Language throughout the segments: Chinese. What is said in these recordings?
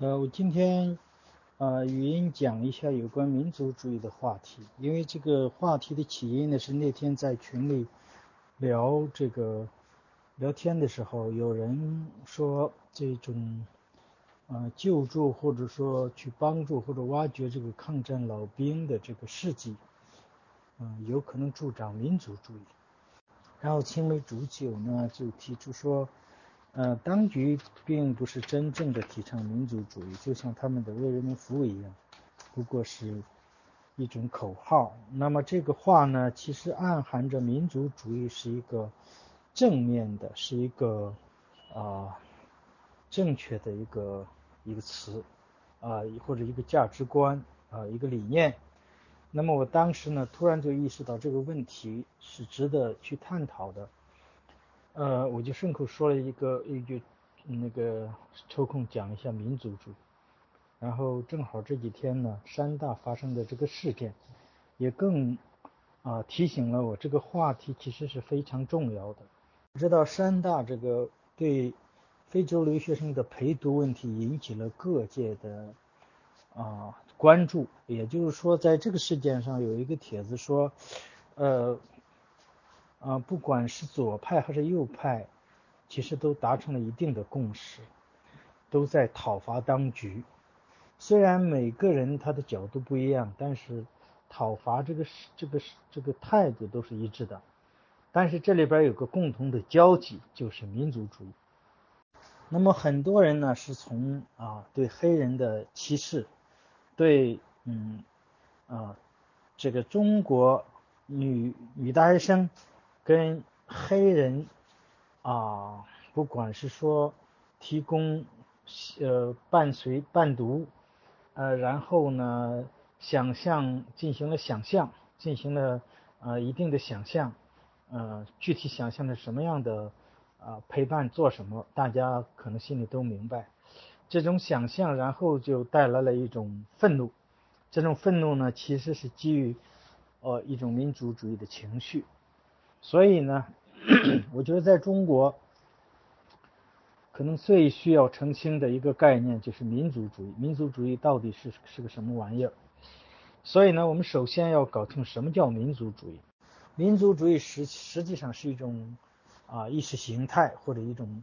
呃，我今天呃语音讲一下有关民族主义的话题，因为这个话题的起因呢是那天在群里聊这个聊天的时候，有人说这种呃救助或者说去帮助或者挖掘这个抗战老兵的这个事迹，嗯，有可能助长民族主义。然后青梅煮酒呢就提出说。呃，当局并不是真正的提倡民族主义，就像他们的为人民服务一样，不过是一种口号。那么这个话呢，其实暗含着民族主义是一个正面的，是一个啊正确的一个一个词啊，或者一个价值观啊，一个理念。那么我当时呢，突然就意识到这个问题是值得去探讨的。呃，我就顺口说了一个一句，那个抽空讲一下民族主义。然后正好这几天呢，山大发生的这个事件，也更啊提醒了我这个话题其实是非常重要的。知道山大这个对非洲留学生的陪读问题引起了各界的啊关注。也就是说，在这个事件上有一个帖子说，呃。啊，不管是左派还是右派，其实都达成了一定的共识，都在讨伐当局。虽然每个人他的角度不一样，但是讨伐这个是这个是这个态度都是一致的。但是这里边有个共同的交集，就是民族主义。那么很多人呢是从啊对黑人的歧视，对嗯啊这个中国女女大学生。跟黑人啊，不管是说提供呃伴随伴读，呃，然后呢想象进行了想象，进行了呃一定的想象，呃具体想象的什么样的啊陪伴做什么，大家可能心里都明白。这种想象，然后就带来了一种愤怒，这种愤怒呢，其实是基于呃一种民族主义的情绪。所以呢，我觉得在中国，可能最需要澄清的一个概念就是民族主义。民族主义到底是是个什么玩意儿？所以呢，我们首先要搞清什么叫民族主义。民族主义实实际上是一种啊意识形态或者一种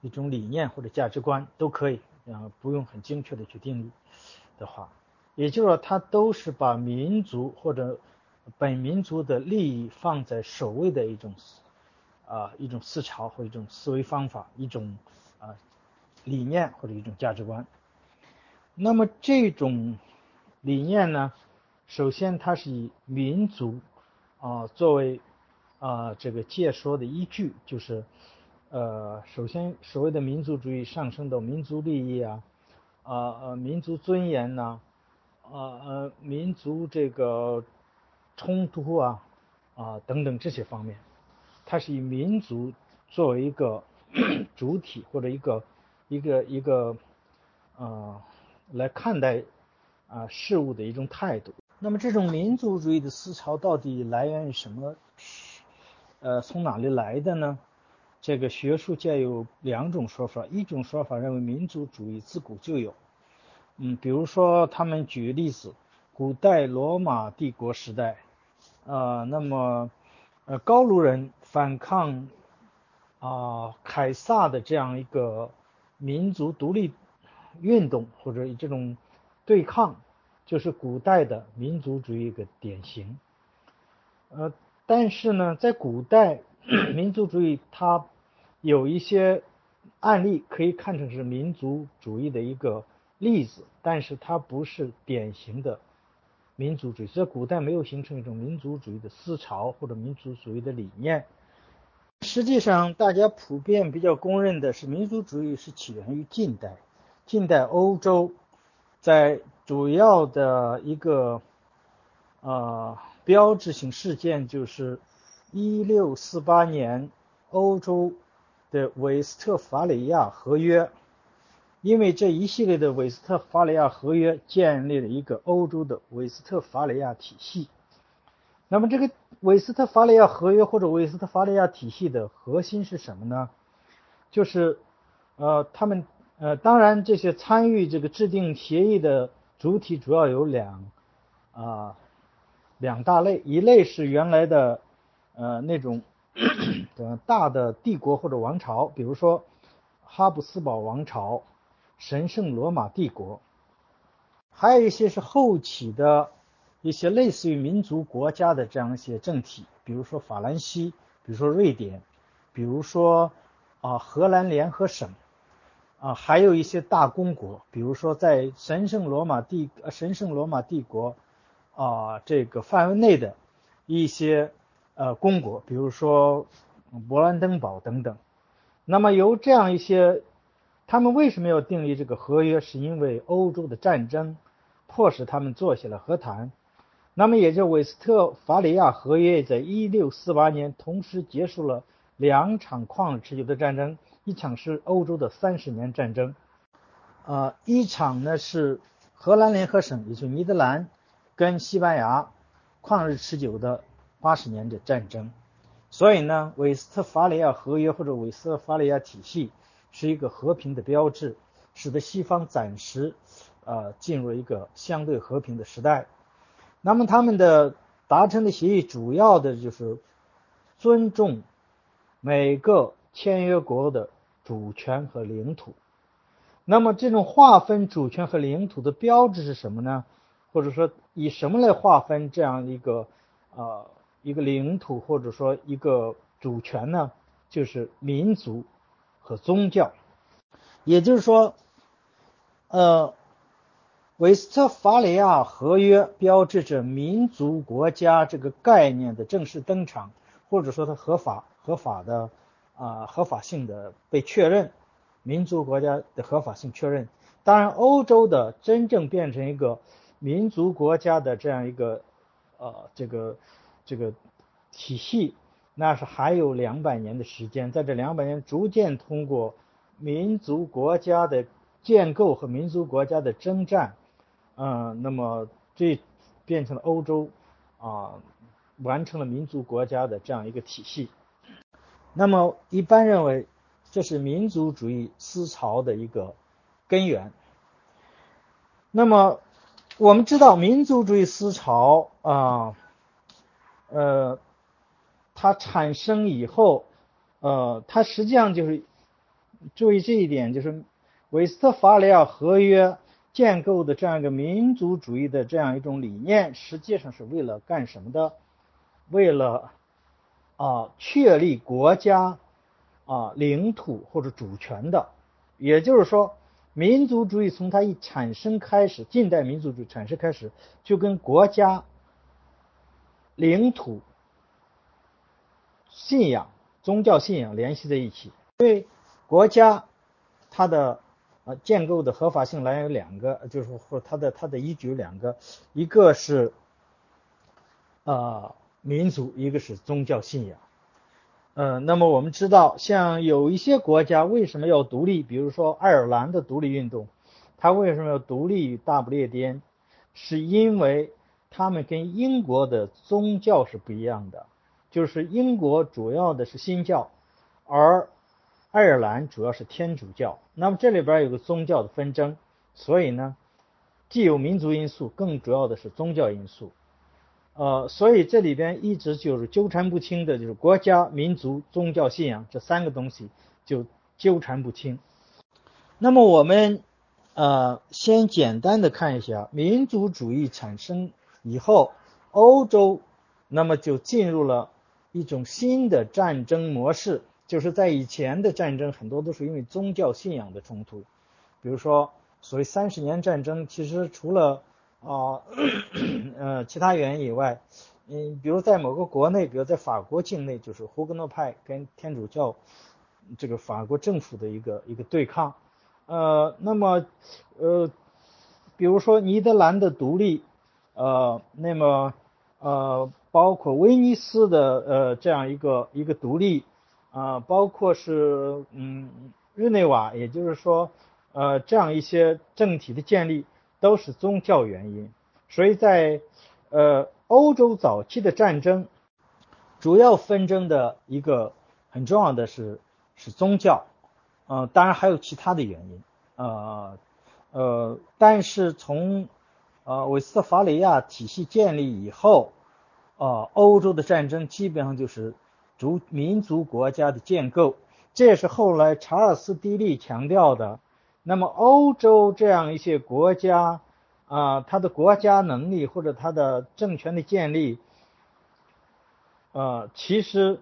一种理念或者价值观都可以啊，不用很精确的去定义的话，也就是说，它都是把民族或者本民族的利益放在首位的一种啊一种思潮或一种思维方法，一种啊理念或者一种价值观。那么这种理念呢，首先它是以民族啊作为啊这个介说的依据，就是呃首先所谓的民族主义上升到民族利益啊啊呃民族尊严呐啊呃民族这个。冲突啊啊等等这些方面，它是以民族作为一个 主体或者一个一个一个啊来看待啊事物的一种态度。那么这种民族主义的思潮到底来源于什么？呃，从哪里来的呢？这个学术界有两种说法，一种说法认为民族主义自古就有，嗯，比如说他们举例子。古代罗马帝国时代，呃，那么，呃，高卢人反抗啊凯撒的这样一个民族独立运动或者这种对抗，就是古代的民族主义一个典型。呃，但是呢，在古代 民族主义它有一些案例可以看成是民族主义的一个例子，但是它不是典型的。民族主义在古代没有形成一种民族主义的思潮或者民族主义的理念。实际上，大家普遍比较公认的是，民族主义是起源于近代。近代欧洲在主要的一个呃标志性事件就是1648年欧洲的韦斯特伐利亚合约。因为这一系列的韦斯特伐利亚合约建立了一个欧洲的韦斯特伐利亚体系。那么，这个韦斯特伐利亚合约或者韦斯特伐利亚体系的核心是什么呢？就是，呃，他们呃，当然这些参与这个制定协议的主体主要有两啊两大类，一类是原来的呃那种呃大的帝国或者王朝，比如说哈布斯堡王朝、神圣罗马帝国，还有一些是后起的一些类似于民族国家的这样一些政体，比如说法兰西，比如说瑞典，比如说啊荷兰联合省。啊，还有一些大公国，比如说在神圣罗马帝神圣罗马帝国啊这个范围内的一些呃公国，比如说勃兰登堡等等。那么由这样一些，他们为什么要订立这个合约？是因为欧洲的战争迫使他们坐下了和谈。那么也就韦斯特伐利亚合约在一六四八年同时结束了两场旷日持久的战争。一场是欧洲的三十年战争，呃，一场呢是荷兰联合省，也就是尼德兰跟西班牙旷日持久的八十年的战争。所以呢，韦斯特伐利亚合约或者韦斯特伐利亚体系是一个和平的标志，使得西方暂时呃进入一个相对和平的时代。那么他们的达成的协议主要的就是尊重每个签约国的。主权和领土，那么这种划分主权和领土的标志是什么呢？或者说以什么来划分这样一个呃一个领土或者说一个主权呢？就是民族和宗教。也就是说，呃，韦斯特伐利亚合约标志着民族国家这个概念的正式登场，或者说它合法合法的。啊，合法性的被确认，民族国家的合法性确认。当然，欧洲的真正变成一个民族国家的这样一个呃这个这个体系，那是还有两百年的时间。在这两百年，逐渐通过民族国家的建构和民族国家的征战，嗯，那么这变成了欧洲啊，完成了民族国家的这样一个体系。那么一般认为，这是民族主义思潮的一个根源。那么我们知道，民族主义思潮啊，呃，它产生以后，呃，它实际上就是注意这一点，就是韦斯特伐利亚合约建构的这样一个民族主义的这样一种理念，实际上是为了干什么的？为了。啊，确立国家啊领土或者主权的，也就是说，民族主义从它一产生开始，近代民族主义产生开始，就跟国家领土、信仰、宗教信仰联系在一起。因为国家它的呃建构的合法性来源有两个，就是或它的它的依据有两个，一个是呃。民族，一个是宗教信仰，嗯，那么我们知道，像有一些国家为什么要独立？比如说爱尔兰的独立运动，它为什么要独立于大不列颠？是因为他们跟英国的宗教是不一样的，就是英国主要的是新教，而爱尔兰主要是天主教。那么这里边有个宗教的纷争，所以呢，既有民族因素，更主要的是宗教因素。呃，所以这里边一直就是纠缠不清的，就是国家、民族、宗教信仰这三个东西就纠缠不清。那么我们呃先简单的看一下民族主义产生以后，欧洲那么就进入了一种新的战争模式，就是在以前的战争很多都是因为宗教信仰的冲突，比如说所谓三十年战争，其实除了啊，呃，其他原因以外，嗯，比如在某个国内，比如在法国境内，就是胡格诺派跟天主教这个法国政府的一个一个对抗，呃，那么呃，比如说尼德兰的独立，呃，那么呃，包括威尼斯的呃这样一个一个独立，啊，包括是嗯日内瓦，也就是说呃这样一些政体的建立。都是宗教原因，所以在呃欧洲早期的战争，主要纷争的一个很重要的是是宗教，呃当然还有其他的原因，呃呃，但是从呃韦斯特法利亚体系建立以后，呃，欧洲的战争基本上就是族民族国家的建构，这也是后来查尔斯·迪利强调的。那么欧洲这样一些国家啊，它的国家能力或者它的政权的建立，呃，其实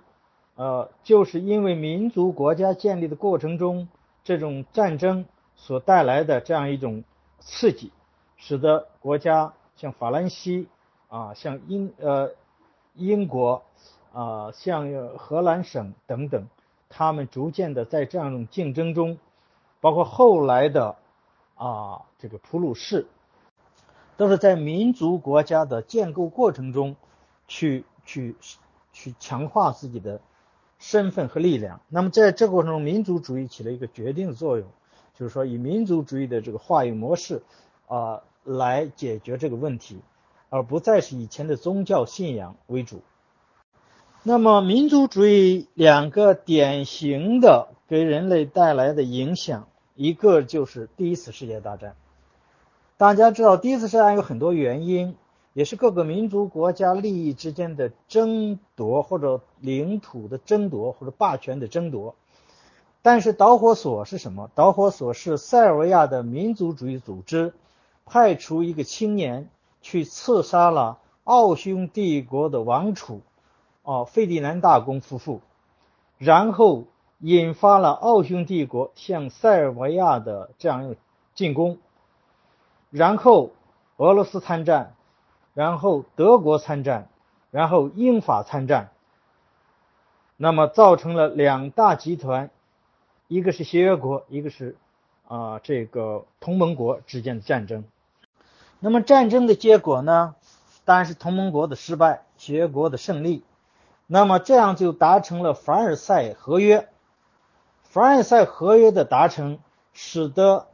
呃，就是因为民族国家建立的过程中，这种战争所带来的这样一种刺激，使得国家像法兰西啊，像英呃英国啊，像荷兰省等等，他们逐渐的在这样一种竞争中，包括后来的啊这个普鲁士，都是在民族国家的建构过程中去去。去强化自己的身份和力量。那么在这过程中，民族主义起了一个决定的作用，就是说以民族主义的这个话语模式啊来解决这个问题，而不再是以前的宗教信仰为主。那么民族主义两个典型的给人类带来的影响，一个就是第一次世界大战。大家知道，第一次世界大战有很多原因。也是各个民族国家利益之间的争夺，或者领土的争夺，或者霸权的争夺。但是导火索是什么？导火索是塞尔维亚的民族主义组织派出一个青年去刺杀了奥匈帝国的王储，哦，费迪南大公夫妇，然后引发了奥匈帝国向塞尔维亚的这样一个进攻，然后俄罗斯参战。然后德国参战，然后英法参战，那么造成了两大集团，一个是协约国，一个是啊这个同盟国之间的战争。那么战争的结果呢，当然是同盟国的失败，协约国的胜利。那么这样就达成了凡尔赛合约。凡尔赛合约的达成，使得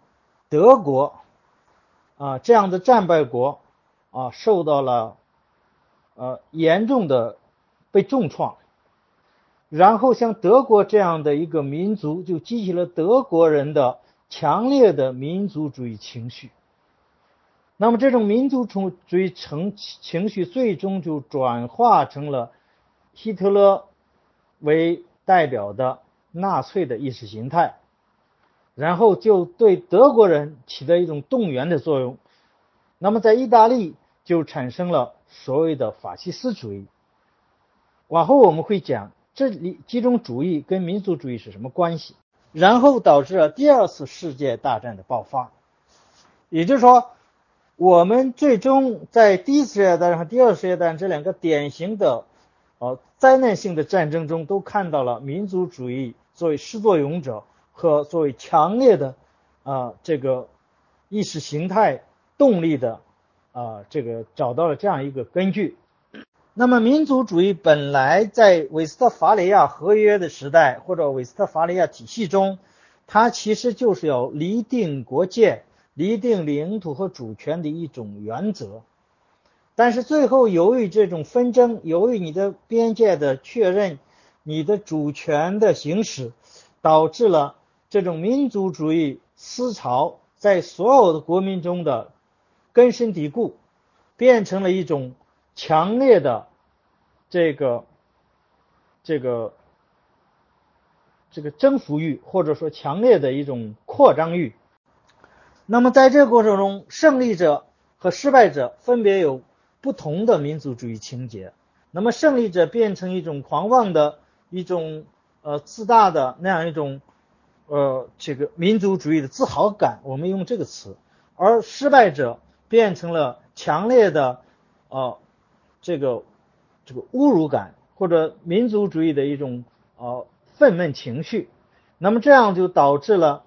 德国啊这样的战败国。啊，受到了呃严重的被重创，然后像德国这样的一个民族，就激起了德国人的强烈的民族主义情绪。那么这种民族主义成情绪，最终就转化成了希特勒为代表的纳粹的意识形态，然后就对德国人起到一种动员的作用。那么在意大利就产生了所谓的法西斯主义。往后我们会讲这里集中主义跟民族主义是什么关系，然后导致了第二次世界大战的爆发。也就是说，我们最终在第一次世界大战和第二次世界大战这两个典型的呃灾难性的战争中，都看到了民族主义作为始作俑者和作为强烈的啊这个意识形态。动力的啊，这个找到了这样一个根据。那么，民族主义本来在韦斯特伐利亚合约的时代或者韦斯特伐利亚体系中，它其实就是要厘定国界、厘定领土和主权的一种原则。但是最后，由于这种纷争，由于你的边界的确认、你的主权的行使，导致了这种民族主义思潮在所有的国民中的。根深蒂固，变成了一种强烈的这个这个这个征服欲，或者说强烈的一种扩张欲。那么在这个过程中，胜利者和失败者分别有不同的民族主义情节。那么胜利者变成一种狂妄的一种呃自大的那样一种呃这个民族主义的自豪感，我们用这个词，而失败者。变成了强烈的，呃，这个这个侮辱感或者民族主义的一种呃愤懑情绪，那么这样就导致了，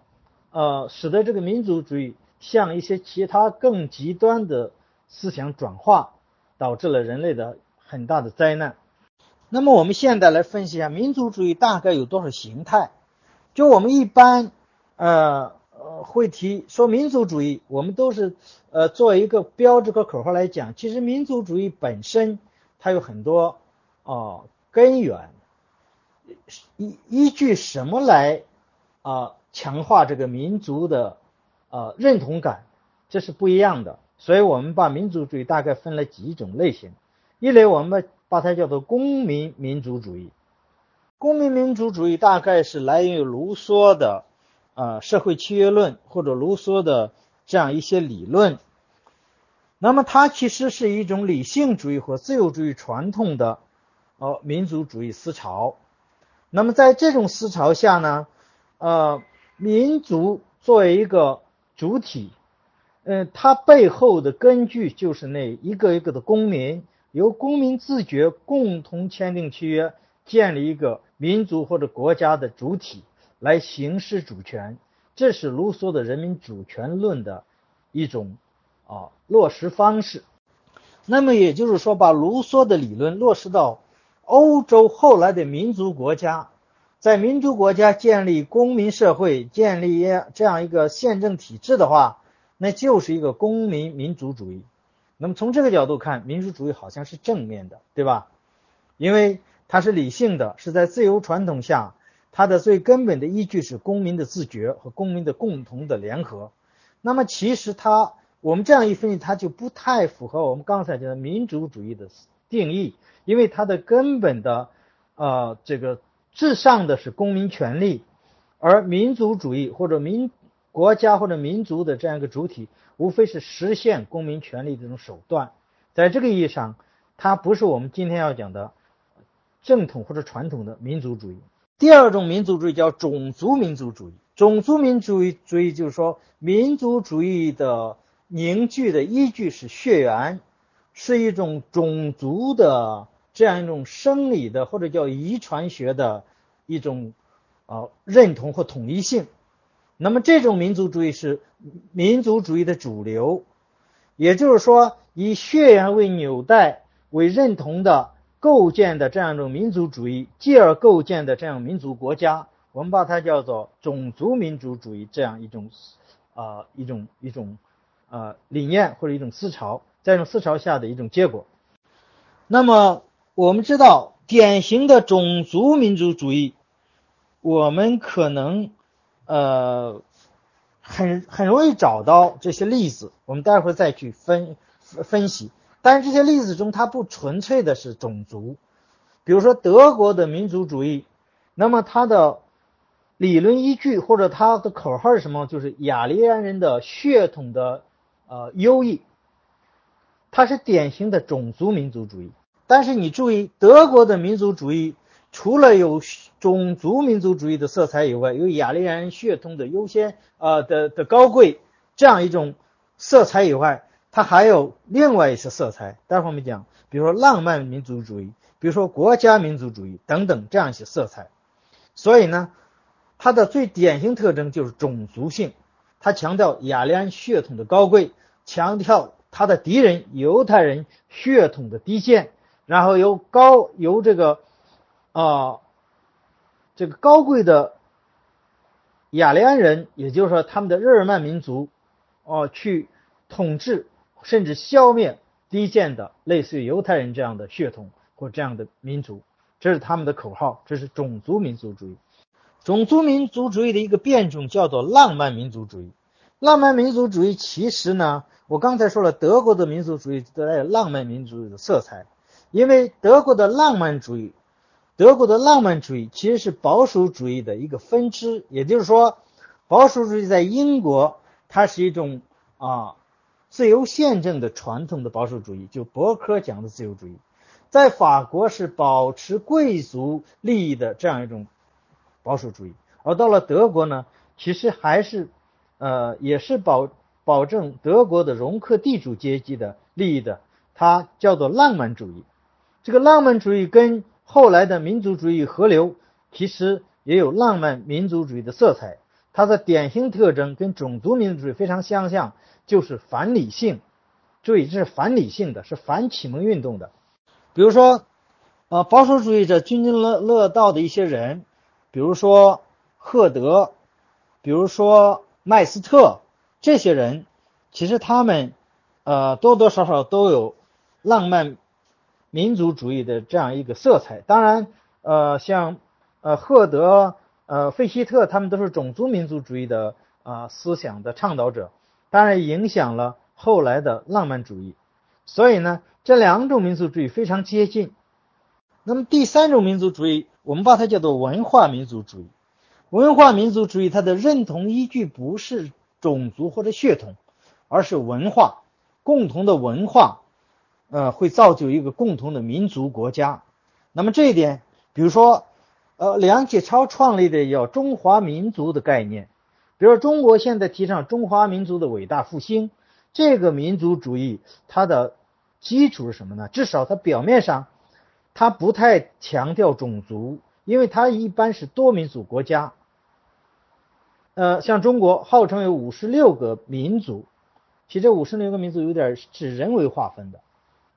呃，使得这个民族主义向一些其他更极端的思想转化，导致了人类的很大的灾难。那么我们现在来分析一下民族主义大概有多少形态？就我们一般，呃。会提说民族主义，我们都是呃作为一个标志和口号来讲。其实民族主义本身它有很多啊根源，依依据什么来啊强化这个民族的呃认同感，这是不一样的。所以我们把民族主义大概分了几种类型，一类我们把它叫做公民民族主义。公民民族主义大概是来源于卢梭的呃社会契约论或者卢梭的这样一些理论。那么它其实是一种理性主义或自由主义传统的呃民族主义思潮。那么在这种思潮下呢，呃，民族作为一个主体，嗯，它背后的根据就是那一个一个的公民，由公民自觉共同签订契约，建立一个。民族或者国家的主体来行使主权，这是卢梭的人民主权论的一种啊落实方式。那么也就是说，把卢梭的理论落实到欧洲后来的民族国家，在民族国家建立公民社会，建立这样一个宪政体制的话，那就是一个公民民主主义。那么从这个角度看，民主主义好像是正面的，对吧？因为。它是理性的，是在自由传统下，它的最根本的依据是公民的自觉和公民的共同的联合。那么其实它，我们这样一分析，它就不太符合我们刚才讲的民主主义的定义，因为它的根本的，呃，这个至上的是公民权利，而民族主义或者民国家或者民族的这样一个主体，无非是实现公民权利这种手段。在这个意义上，它不是我们今天要讲的。正统或者传统的民族主义，第二种民族主义叫种族民族主义。种族民族主义就是说，民族主义的凝聚的依据是血缘，是一种种族的这样一种生理的或者叫遗传学的一种啊认同或统一性。那么这种民族主义是民族主义的主流，也就是说，以血缘为纽带为认同的。构建的这样一种民族主义，继而构建的这样民族国家，我们把它叫做种族民族主义这样一种，啊一种一种，呃理念或者一种思潮，在这种思潮下的一种结果。那么我们知道，典型的种族民族主义，我们可能呃很很容易找到这些例子，我们待会儿再去分分析。但是这些例子中，它不纯粹的是种族，比如说德国的民族主义，那么它的理论依据或者它的口号是什么？就是雅利安人的血统的呃优异，它是典型的种族民族主义。但是你注意，德国的民族主义除了有种族民族主义的色彩以外，有雅利安血统的优先啊的的高贵这样一种色彩以外。它还有另外一些色彩，待会儿我们讲，比如说浪漫民族主义，比如说国家民族主义等等这样一些色彩。所以呢，它的最典型特征就是种族性，它强调雅利安血统的高贵，强调它的敌人犹太人血统的低贱，然后由高由这个啊这个高贵的雅利安人，也就是说他们的日耳曼民族哦去统治。甚至消灭低贱的类似于犹太人这样的血统或这样的民族，这是他们的口号。这是种族民族主义。种族民族主义的一个变种叫做浪漫民族主义。浪漫民族主义其实呢，我刚才说了，德国的民族主义带有浪漫民族主义的色彩，因为德国的浪漫主义，德国的浪漫主义其实是保守主义的一个分支。也就是说，保守主义在英国它是一种啊。自由宪政的传统的保守主义，就伯克讲的自由主义，在法国是保持贵族利益的这样一种保守主义，而到了德国呢，其实还是，呃，也是保保证德国的容克地主阶级的利益的，它叫做浪漫主义。这个浪漫主义跟后来的民族主义合流，其实也有浪漫民族主义的色彩，它的典型特征跟种族民族主义非常相像。就是反理性，注意这是反理性的，是反启蒙运动的。比如说，呃，保守主义者津津乐乐道的一些人，比如说赫德，比如说麦斯特，这些人其实他们呃多多少少都有浪漫民族主义的这样一个色彩。当然，呃，像呃赫德、呃费希特，他们都是种族民族主义的啊思想的倡导者，当然影响了后来的浪漫主义。所以呢，这两种民族主义非常接近。那么第三种民族主义，我们把它叫做文化民族主义。文化民族主义它的认同依据不是种族或者血统，而是文化，共同的文化，呃，会造就一个共同的民族国家。那么这一点，比如说，呃，梁启超创立的叫中华民族的概念，比如说中国现在提倡中华民族的伟大复兴，这个民族主义它的基础是什么呢？至少它表面上。它不太强调种族，因为它一般是多民族国家。呃，像中国号称有五十六个民族，其实这五十六个民族有点是人为划分的，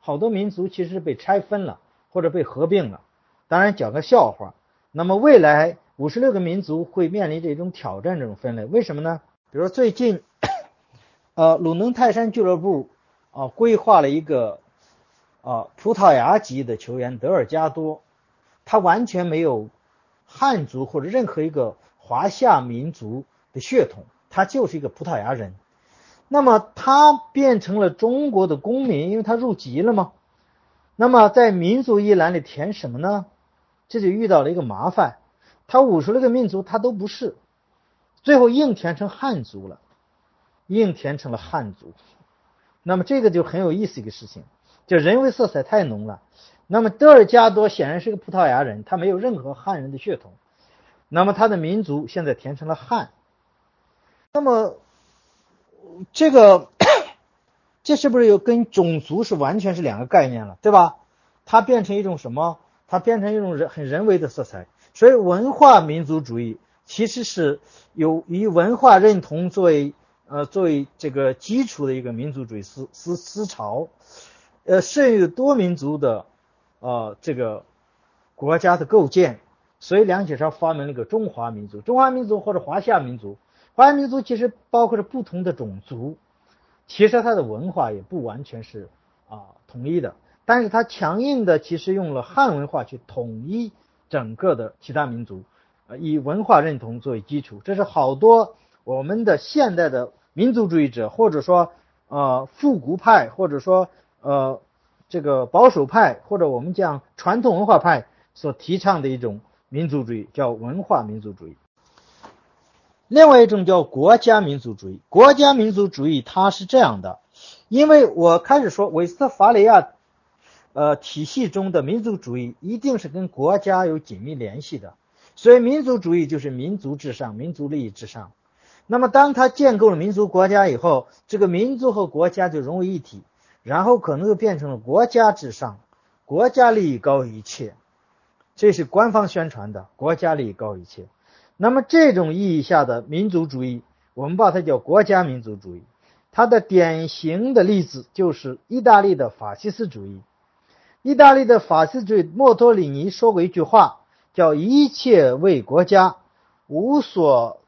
好多民族其实被拆分了或者被合并了。当然讲个笑话，那么未来五十六个民族会面临这种挑战，这种分类为什么呢？比如最近，呃，鲁能泰山俱乐部啊规划了一个。啊，葡萄牙籍的球员德尔加多，他完全没有汉族或者任何一个华夏民族的血统，他就是一个葡萄牙人。那么他变成了中国的公民，因为他入籍了嘛？那么在民族一栏里填什么呢？这就遇到了一个麻烦，他五十六个民族他都不是，最后硬填成汉族了，硬填成了汉族。那么这个就很有意思一个事情。就人为色彩太浓了。那么德尔加多显然是个葡萄牙人，他没有任何汉人的血统。那么他的民族现在填成了汉。那么这个 这是不是又跟种族是完全是两个概念了，对吧？它变成一种什么？它变成一种人很人为的色彩。所以文化民族主义其实是有以文化认同作为呃作为这个基础的一个民族主义思思思潮。呃，适应多民族的，呃，这个国家的构建，所以梁启超发明了一个中华民族。中华民族或者华夏民族，华夏民族其实包括着不同的种族，其实它的文化也不完全是啊统一的，但是它强硬的其实用了汉文化去统一整个的其他民族，呃，以文化认同作为基础，这是好多我们的现代的民族主义者，或者说呃复古派，或者说。呃，这个保守派或者我们讲传统文化派所提倡的一种民族主义，叫文化民族主义。另外一种叫国家民族主义。国家民族主义它是这样的，因为我开始说韦斯特伐利亚呃体系中的民族主义一定是跟国家有紧密联系的，所以民族主义就是民族至上，民族利益至上。那么当他建构了民族国家以后，这个民族和国家就融为一体。然后可能就变成了国家至上，国家利益高于一切，这是官方宣传的国家利益高于一切。那么这种意义下的民族主义，我们把它叫国家民族主义。它的典型的例子就是意大利的法西斯主义。意大利的法西斯主义，墨托里尼说过一句话，叫“一切为国家，无所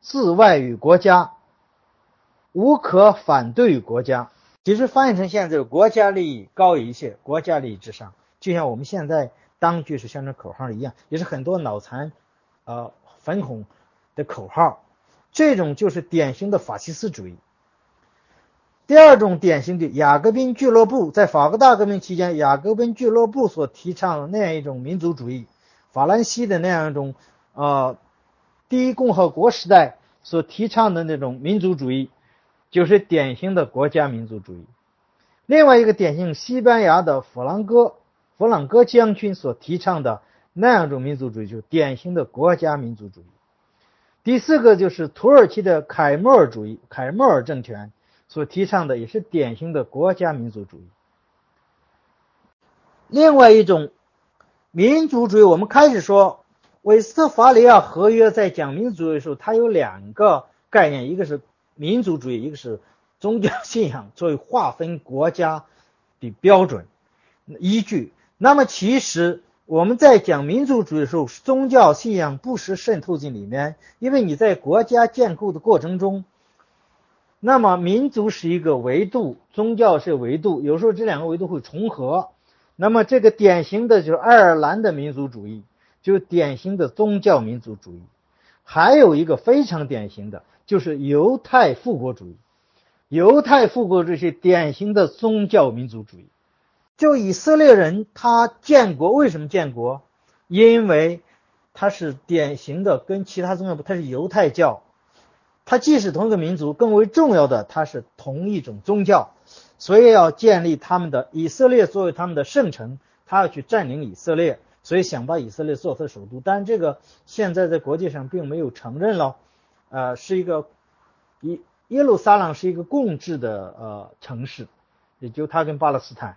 自外于国家”。无可反对于国家，其实翻译成现在是国家利益高于一切，国家利益至上，就像我们现在当局是宣传口号一样，也是很多脑残，呃，反恐的口号。这种就是典型的法西斯主义。第二种典型的雅各宾俱乐部，在法国大革命期间，雅各宾俱乐部所提倡的那样一种民族主义，法兰西的那样一种，呃，第一共和国时代所提倡的那种民族主义。就是典型的国家民族主义。另外一个典型，西班牙的弗朗哥弗朗哥将军所提倡的那样一种民族主义，就是典型的国家民族主义。第四个就是土耳其的凯末尔主义，凯末尔政权所提倡的也是典型的国家民族主义。另外一种民族主义，我们开始说韦斯特伐利亚合约在讲民族主义的时候，它有两个概念，一个是。民族主义，一个是宗教信仰作为划分国家的标准依据。那么，其实我们在讲民族主义的时候，宗教信仰不时渗透进里面，因为你在国家建构的过程中，那么民族是一个维度，宗教是维度，有时候这两个维度会重合。那么，这个典型的就是爱尔兰的民族主义，就是典型的宗教民族主义。还有一个非常典型的，就是犹太复国主义。犹太复国主义是典型的宗教民族主义。就以色列人，他建国为什么建国？因为他是典型的跟其他宗教不，他是犹太教。他既是同一个民族，更为重要的，他是同一种宗教，所以要建立他们的以色列作为他们的圣城，他要去占领以色列，所以想把以色列做他的首都。但这个现在在国际上并没有承认了，呃，是一个耶。耶路撒冷是一个共治的呃城市，也就他跟巴勒斯坦，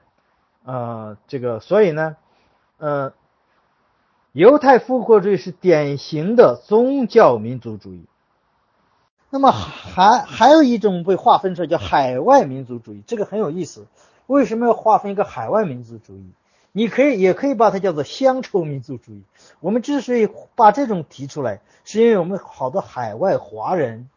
呃，这个所以呢，呃，犹太复国主义是典型的宗教民族主义。那么还还有一种被划分出来叫海外民族主义，这个很有意思。为什么要划分一个海外民族主义？你可以也可以把它叫做乡愁民族主义。我们之所以把这种提出来，是因为我们好多海外华人。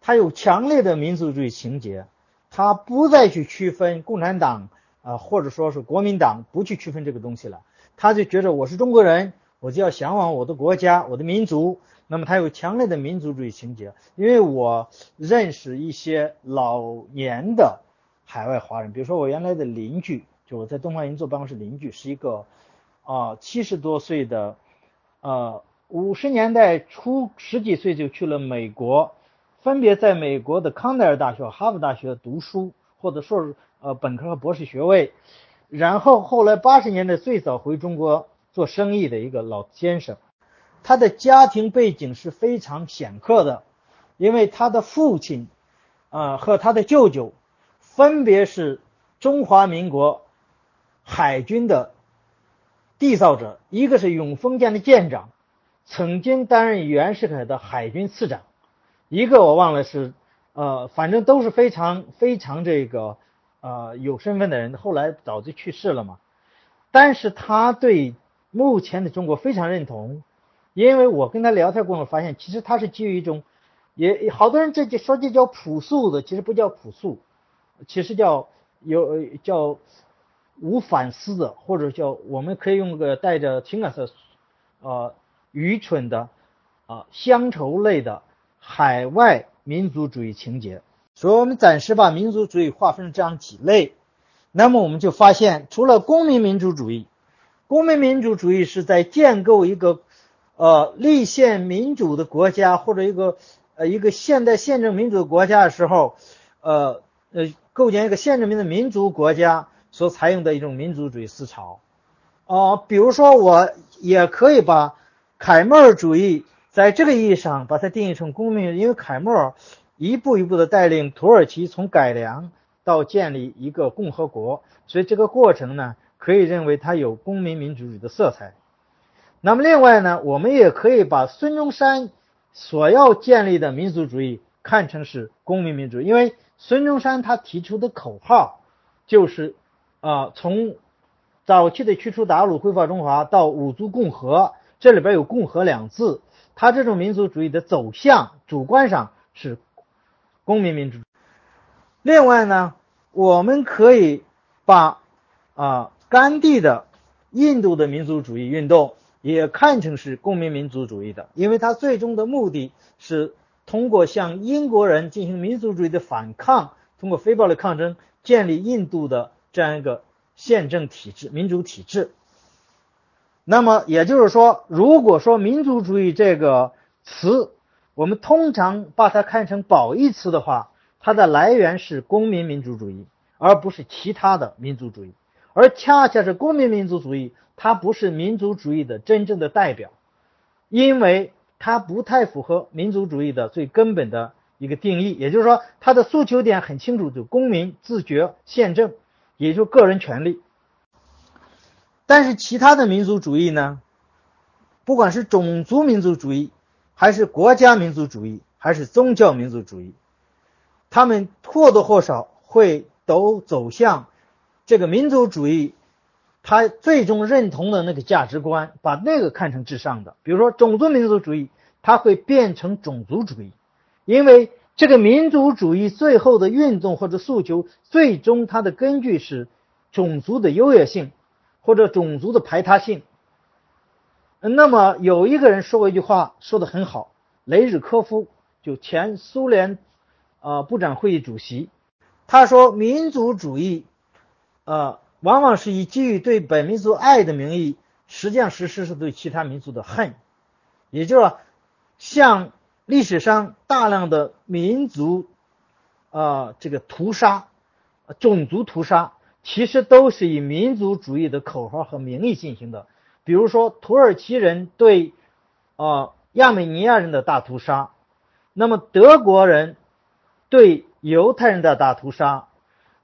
他有强烈的民族主义情节，他不再去区分共产党啊，或者说是国民党，不去区分这个东西了。他就觉得我是中国人，我就要向往我的国家、我的民族。那么他有强烈的民族主义情节。因为我认识一些老年的海外华人，比如说我原来的邻居，就我在东方银座办公室邻居，是一个啊七十多岁的，呃五十年代初十几岁就去了美国。分别在美国的康奈尔大学、哈佛大学读书，或者硕士、呃本科和博士学位，然后后来八十年代最早回中国做生意的一个老先生，他的家庭背景是非常显赫的，因为他的父亲，啊和他的舅舅，分别是中华民国海军的缔造者，一个是永丰舰的舰长，曾经担任袁世凯的海军次长。一个我忘了是，呃，反正都是非常非常这个，呃，有身份的人。后来早就去世了嘛。但是他对目前的中国非常认同，因为我跟他聊天过程发现，其实他是基于一种，也好多人这就说这叫朴素的，其实不叫朴素，其实叫有叫无反思的，或者叫我们可以用个带着情感色，呃，愚蠢的，啊，乡愁类的。海外民族主义情节，所以我们暂时把民族主义划分成这样几类。那么我们就发现，除了公民民主主义，公民民主主义是在建构一个呃立宪民主的国家或者一个呃一个现代宪政民主的国家的时候，呃呃构建一个宪政民的民族国家所采用的一种民族主义思潮。哦，比如说我也可以把凯末尔主义。在这个意义上，把它定义成公民，因为凯末尔一步一步的带领土耳其从改良到建立一个共和国，所以这个过程呢，可以认为它有公民民主主义的色彩。那么另外呢，我们也可以把孙中山所要建立的民族主义看成是公民民主，因为孙中山他提出的口号就是啊，从早期的驱除鞑虏、恢复中华到五族共和，这里边有“共和”两字。他这种民族主义的走向，主观上是公民民主。另外呢，我们可以把啊甘地的印度的民族主义运动也看成是公民民族主义的，因为他最终的目的是通过向英国人进行民族主义的反抗，通过非暴力抗争建立印度的这样一个宪政体制、民主体制。那么也就是说，如果说民族主义这个词，我们通常把它看成褒义词的话，它的来源是公民民主主义，而不是其他的民族主义。而恰恰是公民民族主义，它不是民族主义的真正的代表，因为它不太符合民族主义的最根本的一个定义。也就是说，它的诉求点很清楚，就公民自觉宪政，也就个人权利。但是其他的民族主义呢，不管是种族民族主义，还是国家民族主义，还是宗教民族主义，他们或多或少会都走向这个民族主义，他最终认同的那个价值观，把那个看成至上的。比如说种族民族主义，它会变成种族主义，因为这个民族主义最后的运动或者诉求，最终它的根据是种族的优越性。或者种族的排他性，那么有一个人说过一句话，说的很好，雷日科夫就前苏联呃部长会议主席，他说民族主义呃往往是以基于对本民族爱的名义，实际上实施是对其他民族的恨，也就是说，像历史上大量的民族啊这个屠杀、种族屠杀，其实都是以民族主义的口号和名义进行的。比如说，土耳其人对呃亚美尼亚人的大屠杀，那么德国人对犹太人的大屠杀，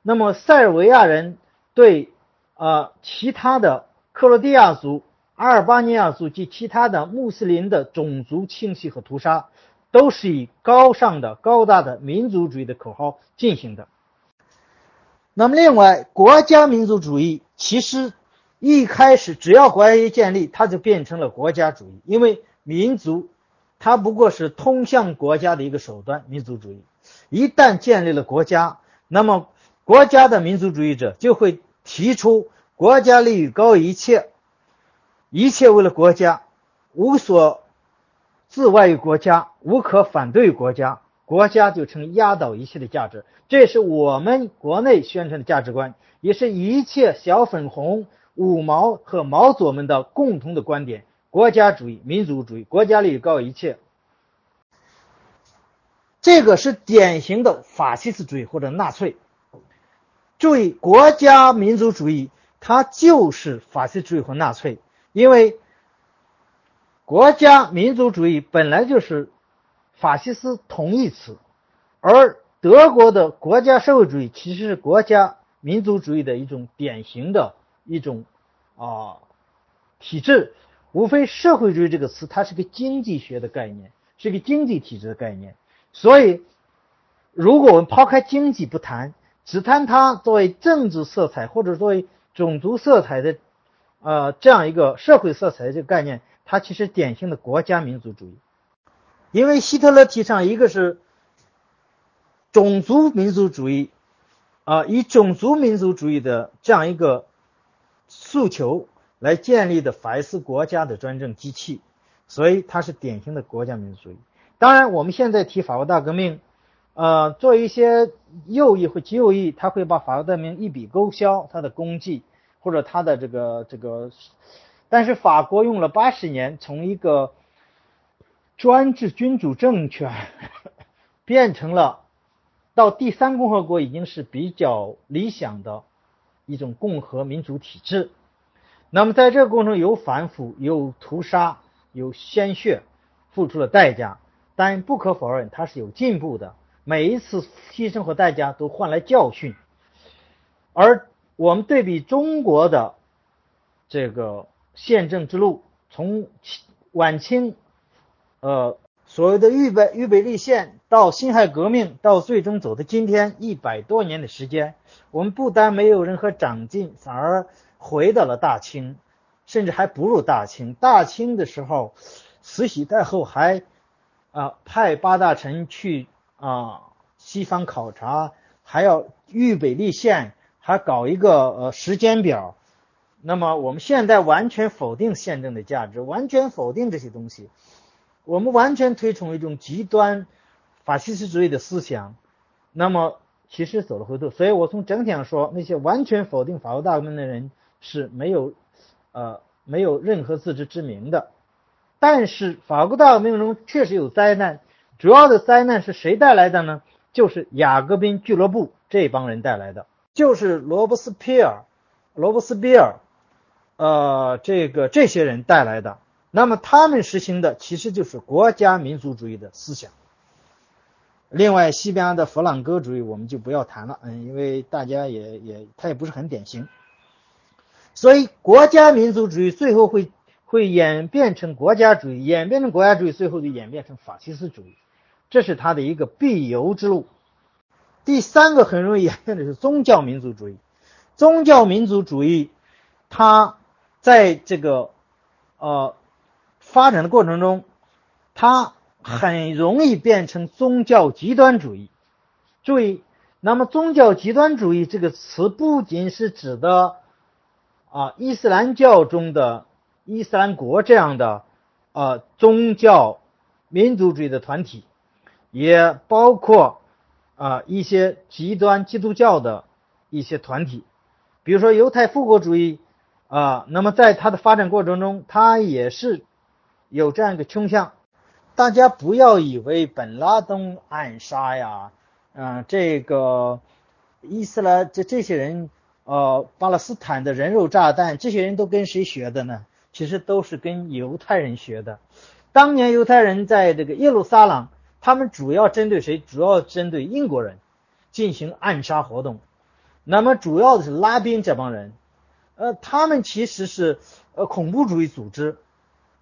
那么塞尔维亚人对呃其他的克罗地亚族、阿尔巴尼亚族及其他的穆斯林的种族清洗和屠杀，都是以高尚的、高大的民族主义的口号进行的。那么，另外，国家民族主义其实。一开始，只要国家一建立，它就变成了国家主义。因为民族，它不过是通向国家的一个手段。民族主义一旦建立了国家，那么国家的民族主义者就会提出国家利益高于一切，一切为了国家，无所自外于国家，无可反对国家，国家就成压倒一切的价值。这是我们国内宣传的价值观，也是一切小粉红。五毛和毛左们的共同的观点：国家主义、民族主义，国家利益高于一切。这个是典型的法西斯主义或者纳粹。注意，国家民族主义它就是法西斯主义和纳粹，因为国家民族主义本来就是法西斯同义词，而德国的国家社会主义其实是国家民族主义的一种典型的。一种啊体制，无非社会主义这个词，它是个经济学的概念，是个经济体制的概念。所以，如果我们抛开经济不谈，只谈它作为政治色彩或者作为种族色彩的呃这样一个社会色彩的这个概念，它其实典型的国家民族主义。因为希特勒提倡一个是种族民族主义啊，以种族民族主义的这样一个。诉求来建立的法西斯国家的专政机器，所以它是典型的国家民族主义。当然，我们现在提法国大革命，呃，做一些右翼或极右翼，他会把法国大革命一笔勾销它的功绩或者它的这个这个。但是法国用了八十年，从一个专制君主政权 变成了到第三共和国，已经是比较理想的。一种共和民主体制，那么在这个过程中有反腐、有屠杀、有鲜血，付出了代价，但不可否认它是有进步的。每一次牺牲和代价都换来教训。而我们对比中国的这个宪政之路，从晚清，呃。所谓的预备预备立宪，到辛亥革命，到最终走到今天一百多年的时间，我们不但没有任何长进，反而回到了大清，甚至还不如大清。大清的时候，慈禧太后还啊派八大臣去啊西方考察，还要预备立宪，还搞一个呃时间表。那么我们现在完全否定宪政的价值，完全否定这些东西。我们完全推崇一种极端法西斯主义的思想，那么其实走了回头。所以我从整体上说，那些完全否定法国大革命的人是没有呃没有任何自知之明的。但是法国大革命中确实有灾难，主要的灾难是谁带来的呢？就是雅各宾俱乐部这帮人带来的，就是罗伯斯庇尔、罗伯斯庇尔，呃，这个这些人带来的。那么他们实行的其实就是国家民族主义的思想。另外，西班牙的弗朗哥主义我们就不要谈了，嗯，因为大家也也他也不是很典型。所以，国家民族主义最后会会演变成国家主义，演变成国家主义，最后就演变成法西斯主义，这是它的一个必由之路。第三个很容易演变的是宗教民族主义。宗教民族主义，它在这个呃。发展的过程中，它很容易变成宗教极端主义。注意，那么宗教极端主义这个词不仅是指的啊伊斯兰教中的伊斯兰国这样的呃宗教民族主义的团体，也包括啊、一些极端基督教的一些团体，比如说犹太复国主义啊、那么在它的发展过程中，它也是有这样一个倾向。大家不要以为本拉登暗杀呀，嗯、这个伊斯兰这这些人，呃，巴勒斯坦的人肉炸弹，这些人都跟谁学的呢？其实都是跟犹太人学的。当年犹太人在这个耶路撒冷，他们主要针对谁？主要针对英国人进行暗杀活动。那么主要的是拉宾这帮人，呃，他们其实是呃恐怖主义组织，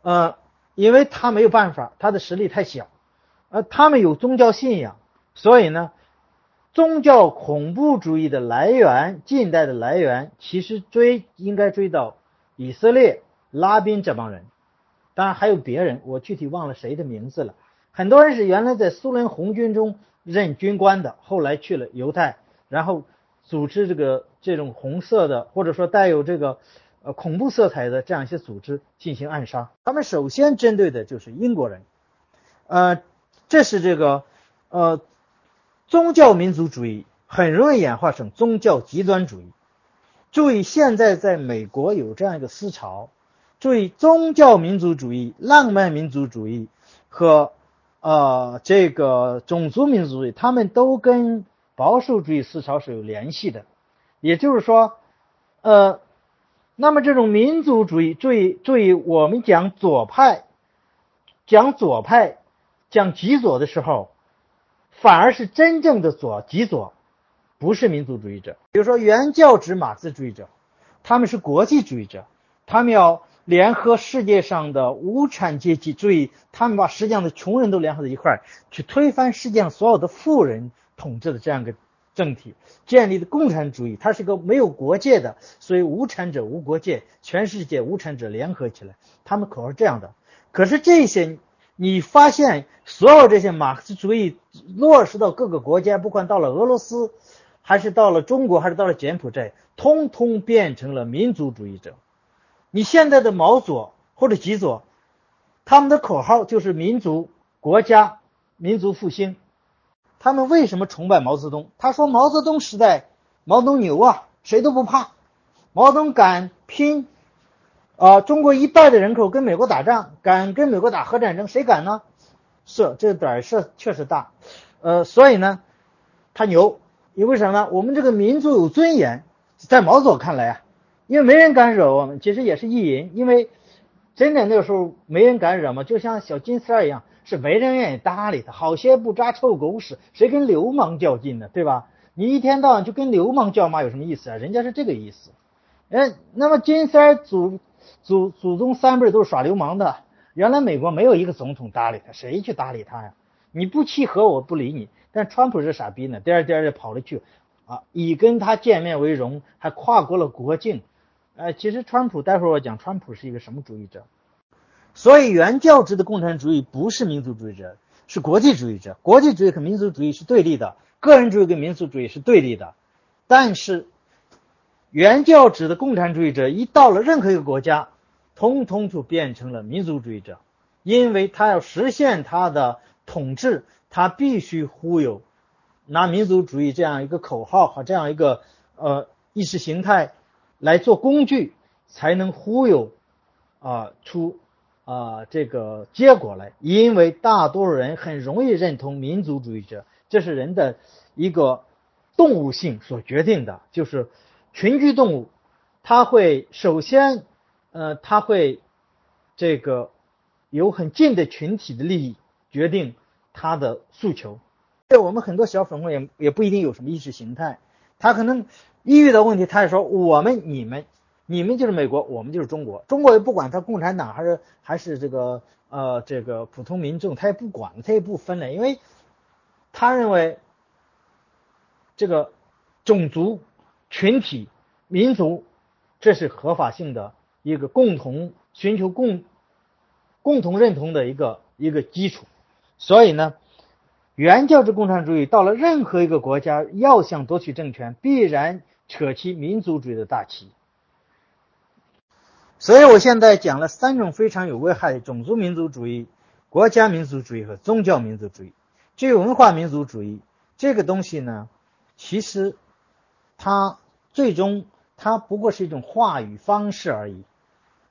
呃，因为他没有办法，他的实力太小，呃，他们有宗教信仰，所以呢，宗教恐怖主义的来源，近代的来源，其实追应该追到以色列拉宾这帮人，当然还有别人，我具体忘了谁的名字了。很多人是原来在苏联红军中任军官的，后来去了犹太，然后组织这个这种红色的或者说带有这个呃恐怖色彩的这样一些组织进行暗杀。他们首先针对的就是英国人，呃，这是这个呃宗教民族主义很容易演化成宗教极端主义。注意，现在在美国有这样一个思潮，注意宗教民族主义、浪漫民族主义和呃这个种族民族主义，他们都跟保守主义思潮是有联系的。也就是说，呃，那么这种民族主义，注意注意，我们讲左派，讲左派，讲极左的时候，反而是真正的左极左，不是民族主义者。比如说原教旨马克思主义者，他们是国际主义者，他们要联合世界上的无产阶级，注意，他们把世界上的穷人都联合在一块儿，去推翻世界上所有的富人统治的这样一个政体，建立的共产主义，它是个没有国界的，所以无产者无国界，全世界无产者联合起来，他们口号是这样的。可是这些，你发现所有这些马克思主义落实到各个国家，不管到了俄罗斯，还是到了中国，还是到了柬埔寨，通通变成了民族主义者。你现在的毛左或者极左，他们的口号就是民族、国家、民族复兴。他们为什么崇拜毛泽东？他说毛泽东时代，毛泽东牛啊，谁都不怕。毛泽东敢拼，啊、中国一半的人口跟美国打仗，敢跟美国打核战争，谁敢呢？是这个胆是确实大，呃，所以呢，他牛，因为什么呢？我们这个民族有尊严，在毛左看来啊，因为没人敢惹我们，其实也是意淫，因为真的那个时候没人敢惹嘛，就像小金三儿一样，是没人愿意搭理他。好些不扎臭狗屎，谁跟流氓较劲呢？对吧？你一天到晚就跟流氓叫骂有什么意思啊？人家是这个意思。哎，那么金三儿祖祖祖宗三辈都是耍流氓的。原来美国没有一个总统搭理他，谁去搭理他呀？你不契合我不理你。但川普是傻逼呢，颠儿颠儿的跑了去，啊，以跟他见面为荣，还跨过了国境。呃，其实川普，待会儿我讲川普是一个什么主义者。所以原教旨的共产主义不是民族主义者，是国际主义者。国际主义和民族主义是对立的，个人主义跟民族主义是对立的。但是原教旨的共产主义者一到了任何一个国家，通通就变成了民族主义者，因为他要实现他的统治，他必须忽悠，拿民族主义这样一个口号和这样一个呃意识形态来做工具，才能忽悠啊、出啊、这个结果来。因为大多数人很容易认同民族主义者，这是人的一个动物性所决定的，就是群居动物，它会首先呃，它会这个有很近的群体的利益决定它的诉求。对我们很多小粉红也也不一定有什么意识形态，他可能一遇到问题，他就说我们、你们、你们就是美国，我们就是中国。中国也不管他共产党还是还是这个呃这个普通民众，他也不管，他也不分了，因为他认为这个种族、群体、民族，这是合法性的一个共同寻求共共同认同的一个一个基础。所以呢，原教旨共产主义到了任何一个国家，要想夺取政权，必然扯起民族主义的大旗。所以我现在讲了三种非常有危害的种族民族主义、国家民族主义和宗教民族主义。至于文化民族主义这个东西呢，其实它最终它不过是一种话语方式而已，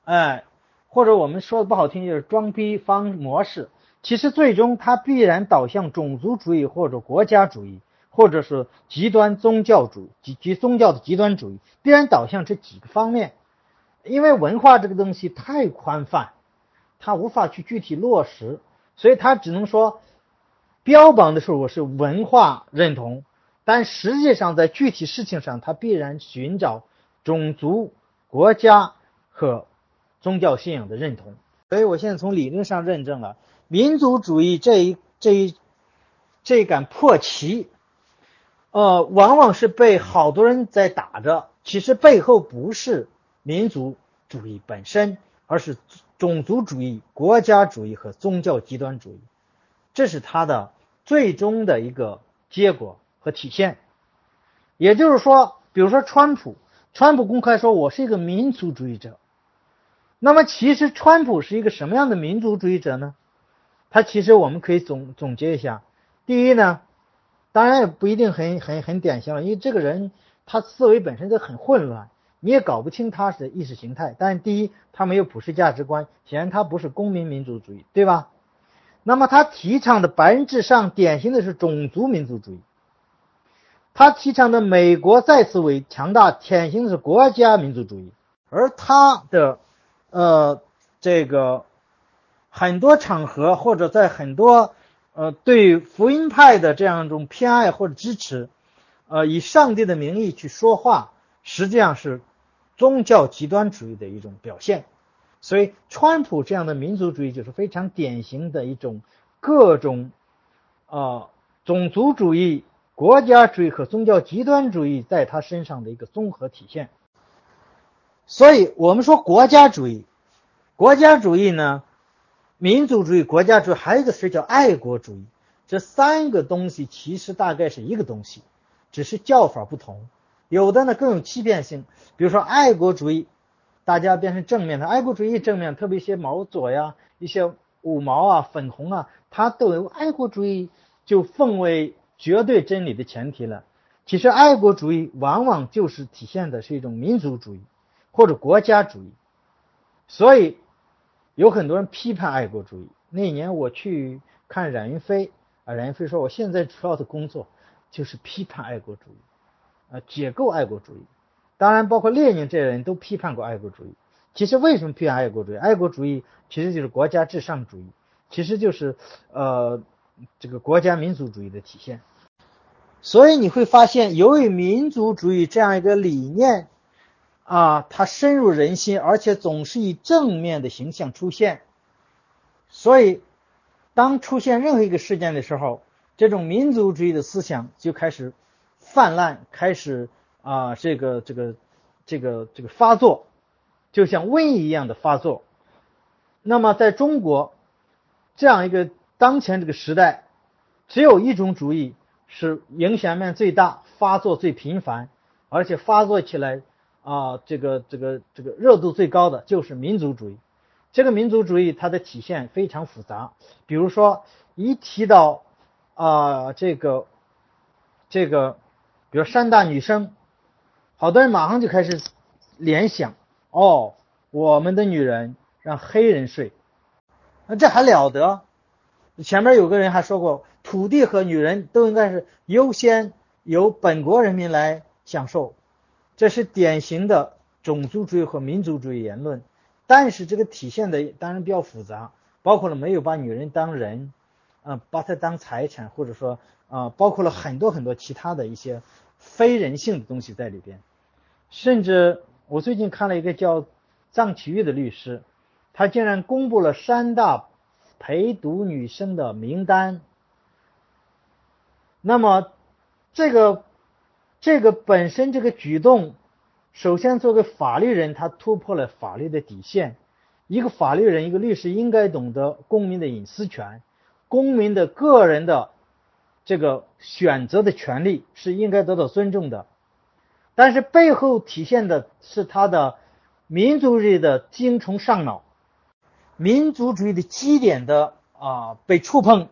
哎，或者我们说的不好听就是装逼方模式。其实最终它必然导向种族主义或者国家主义，或者是极端宗教主义及及宗教的极端主义，必然导向这几个方面。因为文化这个东西太宽泛，它无法去具体落实，所以它只能说标榜的时候我是文化认同，但实际上在具体事情上，它必然寻找种族、国家和宗教信仰的认同。所以我现在从理论上认证了。民族主义这一这一这杆破旗，呃，往往是被好多人在打着。其实背后不是民族主义本身，而是种族主义、国家主义和宗教极端主义，这是他的最终的一个结果和体现。也就是说，比如说川普，川普公开说我是一个民族主义者，那么其实川普是一个什么样的民族主义者呢？他其实我们可以总总结一下，第一呢，当然也不一定很很很典型了，因为这个人他思维本身就很混乱，你也搞不清他是意识形态。但是第一，他没有普世价值观，显然他不是公民民主主义，对吧？那么他提倡的白人至上典型的是种族民族主义，他提倡的美国再次为强大，典型的是国家民族主义，而他的呃这个。很多场合或者在很多呃对福音派的这样一种偏爱或者支持，呃以上帝的名义去说话，实际上是宗教极端主义的一种表现。所以，川普这样的民族主义就是非常典型的一种各种啊种族主义、国家主义和宗教极端主义在他身上的一个综合体现。所以我们说国家主义，国家主义呢？民族主义、国家主义，还有一个词叫爱国主义。这三个东西其实大概是一个东西，只是叫法不同。有的呢更有欺骗性，比如说爱国主义，大家变成正面的。爱国主义正面，特别一些毛左呀、一些五毛啊、粉红啊，它都有爱国主义就奉为绝对真理的前提了。其实爱国主义往往就是体现的是一种民族主义或者国家主义，所以。有很多人批判爱国主义。那年我去看冉云飞，啊，冉云飞说，我现在主要的工作就是批判爱国主义，啊，解构爱国主义。当然，包括列宁这些人都批判过爱国主义。其实为什么批判爱国主义？爱国主义其实就是国家至上主义，其实就是呃这个国家民族主义的体现。所以你会发现，由于民族主义这样一个理念。啊，它深入人心，而且总是以正面的形象出现。所以，当出现任何一个事件的时候，这种民族主义的思想就开始泛滥，开始啊，这个这个这个这个发作，就像瘟疫一样的发作。那么，在中国这样一个当前这个时代，只有一种主义是影响面最大、发作最频繁，而且发作起来。啊，这个这个这个热度最高的就是民族主义。这个民族主义它的体现非常复杂，比如说一提到啊这个这个，比如山大女生，好多人马上就开始联想，哦，我们的女人让黑人睡，那这还了得？前面有个人还说过，土地和女人都应该是优先由本国人民来享受。这是典型的种族主义和民族主义言论，但是这个体现的当然比较复杂，包括了没有把女人当人，啊，把她当财产，或者说啊，包括了很多很多其他的一些非人性的东西在里边。甚至我最近看了一个叫臧启玉的律师，他竟然公布了三大陪读女生的名单。那么这个。这个本身这个举动，首先作为法律人，他突破了法律的底线。一个法律人，一个律师应该懂得公民的隐私权，公民的个人的这个选择的权利是应该得到尊重的。但是背后体现的是他的民族主义的精虫上脑，民族主义的基点的啊被触碰，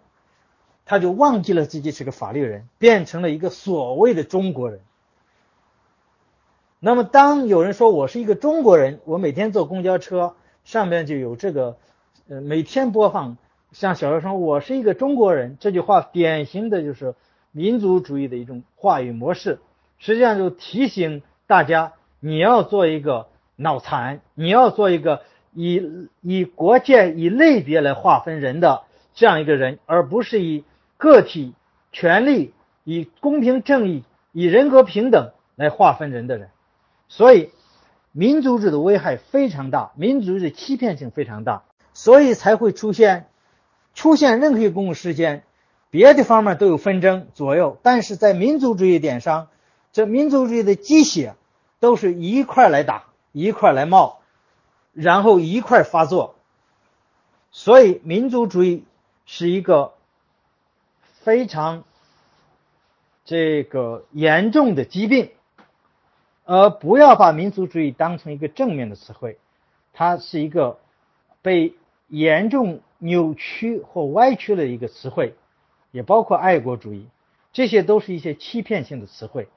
他就忘记了自己是个法律人，变成了一个所谓的中国人。那么，当有人说我是一个中国人，我每天坐公交车上面就有这个，呃，每天播放像小学生我是一个中国人这句话，典型的就是民族主义的一种话语模式，实际上就提醒大家，你要做一个。脑残！你要做一个以以国界、以类别来划分人的这样一个人，而不是以个体权利、以公平正义、以人格平等来划分人的人。所以，民族主义的危害非常大，民族制的欺骗性非常大，所以才会出现出现任何一个公共事件，别的方面都有纷争左右，但是在民族主义点上，这民族主义的鸡血都是一块来打。一块来冒，然后一块发作，所以民族主义是一个非常这个严重的疾病，而不要把民族主义当成一个正面的词汇，它是一个被严重扭曲或歪曲的一个词汇，也包括爱国主义，这些都是一些欺骗性的词汇，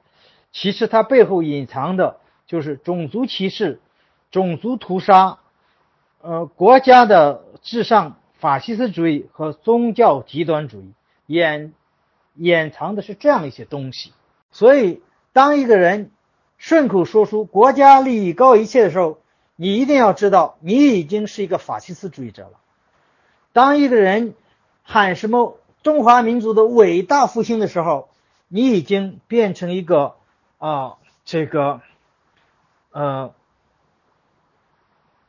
其实它背后隐藏的。就是种族歧视、种族屠杀、呃国家的至上、法西斯主义和宗教极端主义，掩掩藏的是这样一些东西。所以，当一个人顺口说出“国家利益高于一切”的时候，你一定要知道，你已经是一个法西斯主义者了。当一个人喊什么“中华民族的伟大复兴”的时候，你已经变成一个啊这个。呃，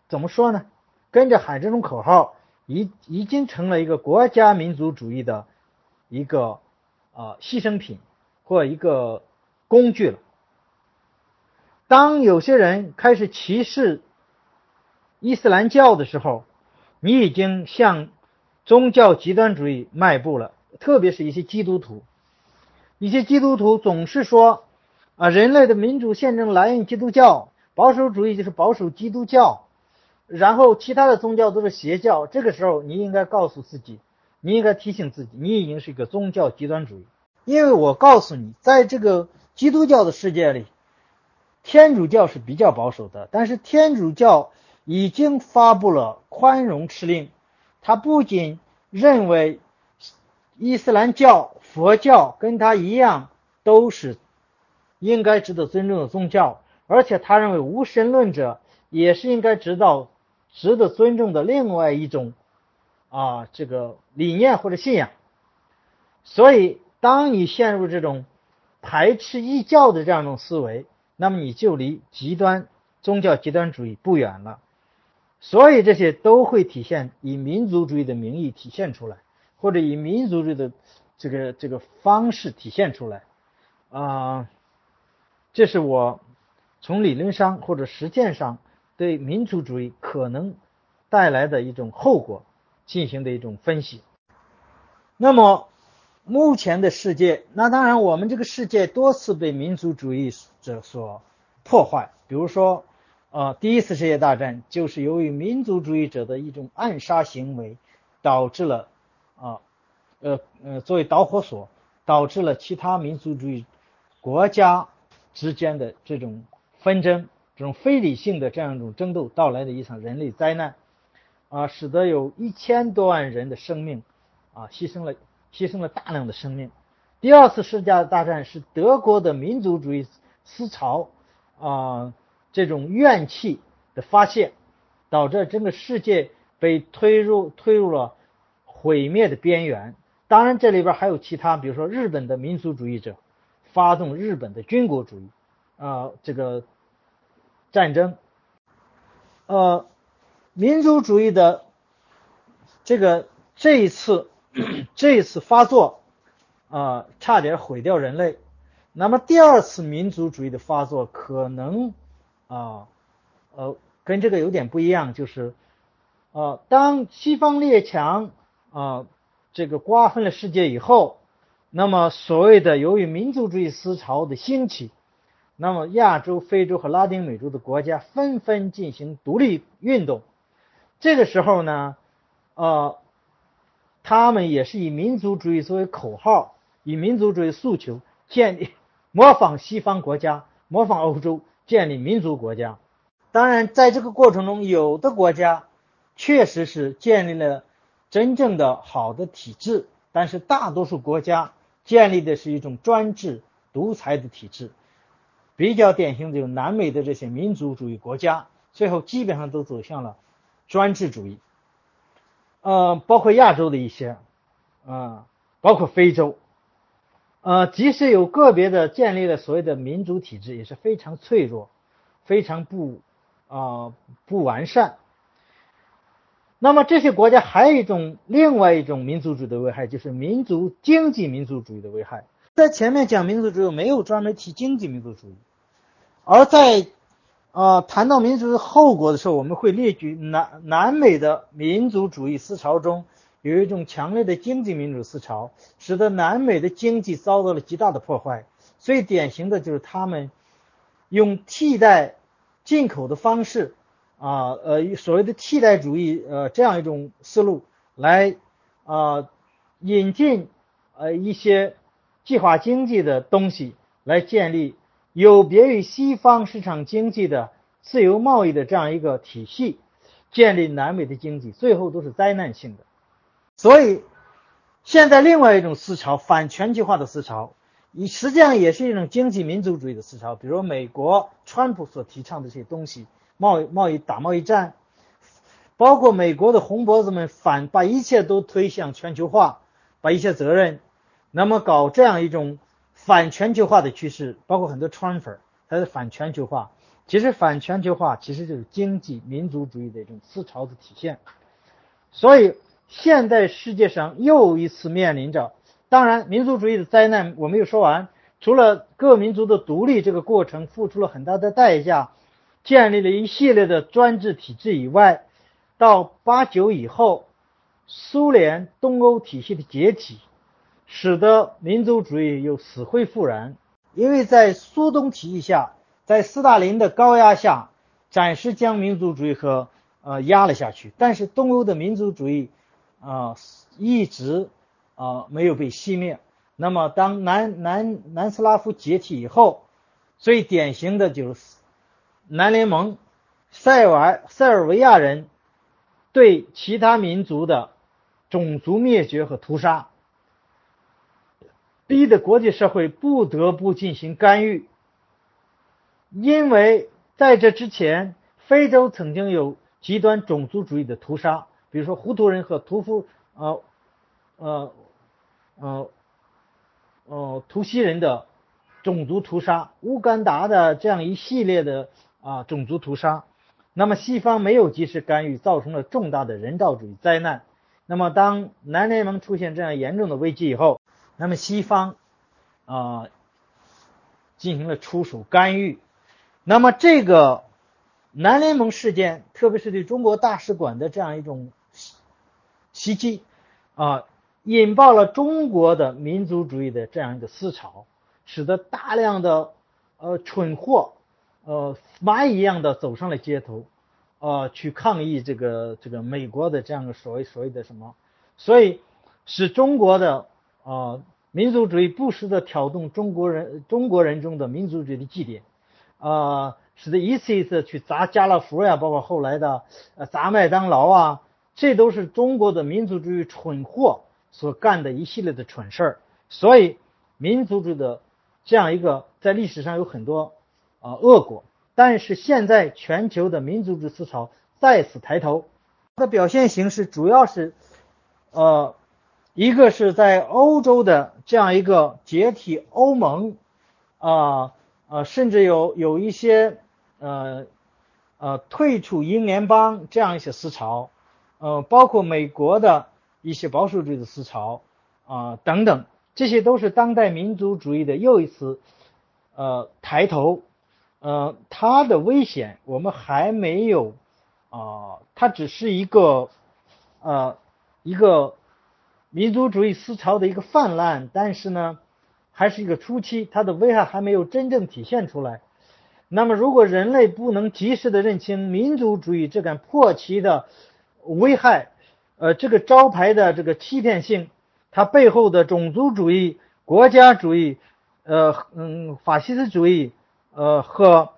怎么说呢？跟着喊这种口号，已已经成了一个国家民族主义的一个啊牺牲品或一个工具了。当有些人开始歧视伊斯兰教的时候，你已经向宗教极端主义迈步了。特别是一些基督徒，一些基督徒总是说啊，人类的民主宪政来源于基督教。保守主义就是保守基督教，然后其他的宗教都是邪教。这个时候，你应该告诉自己，你应该提醒自己，你已经是一个宗教极端主义。因为我告诉你，在这个基督教的世界里，天主教是比较保守的，但是天主教已经发布了宽容敕令，他不仅认为伊斯兰教、佛教跟他一样都是应该值得尊重的宗教。而且他认为无神论者也是应该知道值得尊重的另外一种啊这个理念或者信仰。所以，当你陷入这种排斥异教的这样一种思维，那么你就离极端宗教极端主义不远了。所以，这些都会体现以民族主义的名义体现出来，或者以民族主义的这个这个方式体现出来啊。这是我。从理论上或者实践上对民族主义可能带来的一种后果进行的一种分析。那么，目前的世界，那当然我们这个世界多次被民族主义者所破坏。比如说，啊，第一次世界大战就是由于民族主义者的一种暗杀行为，导致了啊，呃呃，作为导火索，导致了其他民族主义国家之间的这种。纷争这种非理性的这样一种争斗到来的一场人类灾难，啊，使得有一千多万人的生命啊牺牲了，牺牲了大量的生命。第二次世界大战是德国的民族主义思潮啊这种怨气的发泄，导致整个世界被推入推入了毁灭的边缘。当然，这里边还有其他，比如说日本的民族主义者发动日本的军国主义。啊，这个战争，呃，民族主义的这个这一次 这一次发作啊，差点毁掉人类。那么第二次民族主义的发作可能啊呃跟这个有点不一样，就是呃当西方列强啊这个瓜分了世界以后，那么所谓的由于民族主义思潮的兴起。那么亚洲、非洲和拉丁美洲的国家纷纷进行独立运动。这个时候呢，呃，他们也是以民族主义作为口号，以民族主义诉求建立 模仿西方国家，模仿欧洲建立民族国家。当然，在这个过程中，有的国家确实是建立了真正的好的体制，但是大多数国家建立的是一种专制独裁的体制。比较典型的有南美的这些民族主义国家，最后基本上都走向了专制主义。呃，包括亚洲的一些，啊，包括非洲，呃，即使有个别的建立了所谓的民主体制，也是非常脆弱，非常不啊不完善。那么这些国家还有一种另外一种民族主义的危害，就是民族经济民族主义的危害。在前面讲民族主义，没有专门提经济民族主义。而在，呃，谈到民族的后果的时候，我们会列举南南美的民族主义思潮中有一种强烈的经济民主思潮，使得南美的经济遭到了极大的破坏。最典型的就是他们用替代进口的方式，啊，呃，所谓的替代主义，呃，这样一种思路来，啊，引进呃一些计划经济的东西来建立。有别于西方市场经济的自由贸易的这样一个体系，建立南美的经济，最后都是灾难性的。所以，现在另外一种思潮，反全球化的思潮，你实际上也是一种经济民族主义的思潮。比如美国川普所提倡的这些东西，贸易贸易打贸易战，包括美国的红脖子们反把一切都推向全球化，把一切责任，那么搞这样一种。反全球化的趋势，包括很多川粉，他是反全球化。其实反全球化其实就是经济民族主义的一种思潮的体现。所以现在世界上又一次面临着，当然民族主义的灾难我没有说完。除了各民族的独立这个过程付出了很大的代价，建立了一系列的专制体制以外，到八九以后，苏联东欧体系的解体。使得民族主义又死灰复燃，因为在苏东体系下，在斯大林的高压下，暂时将民族主义和呃压了下去。但是东欧的民族主义啊一直啊没有被熄灭。那么当南南南斯拉夫解体以后，最典型的就是南联盟、塞尔塞尔维亚人对其他民族的种族灭绝和屠杀。逼得国际社会不得不进行干预，因为在这之前，非洲曾经有极端种族主义的屠杀，比如说胡图人和图夫呃呃呃呃图西人的种族屠杀，乌干达的这样一系列的啊种族屠杀，那么西方没有及时干预，造成了重大的人道主义灾难。那么当南联盟出现这样严重的危机以后，那么西方啊进行了出手干预，那么这个南联盟事件，特别是对中国大使馆的这样一种袭击啊，引爆了中国的民族主义的这样一个思潮，使得大量的呃蠢货呃蚂蚁一样的走上了街头，呃去抗议这个这个美国的这样的所谓所谓的什么，所以使中国的。啊，民族主义不时的挑动中国人中国人中的民族主义的祭奠，啊，使得一次一次去砸家乐福呀，包括后来的呃砸麦当劳啊，这都是中国的民族主义蠢货所干的一系列的蠢事儿。所以，民族主义的这样一个在历史上有很多啊恶果，但是现在全球的民族主义思潮再次抬头，它的表现形式主要是呃。一个是在欧洲的这样一个解体欧盟，啊啊，甚至有有一些呃呃退出英联邦这样一些思潮，呃，包括美国的一些保守主义的思潮啊等等，这些都是当代民族主义的又一次呃抬头，呃，它的危险我们还没有啊，它只是一个呃一个。民族主义思潮的一个泛滥，但是呢，还是一个初期，它的危害还没有真正体现出来。那么，如果人类不能及时的认清民族主义这杆破旗的危害，呃，这个招牌的这个欺骗性，它背后的种族主义、国家主义，呃，嗯，法西斯主义，呃，和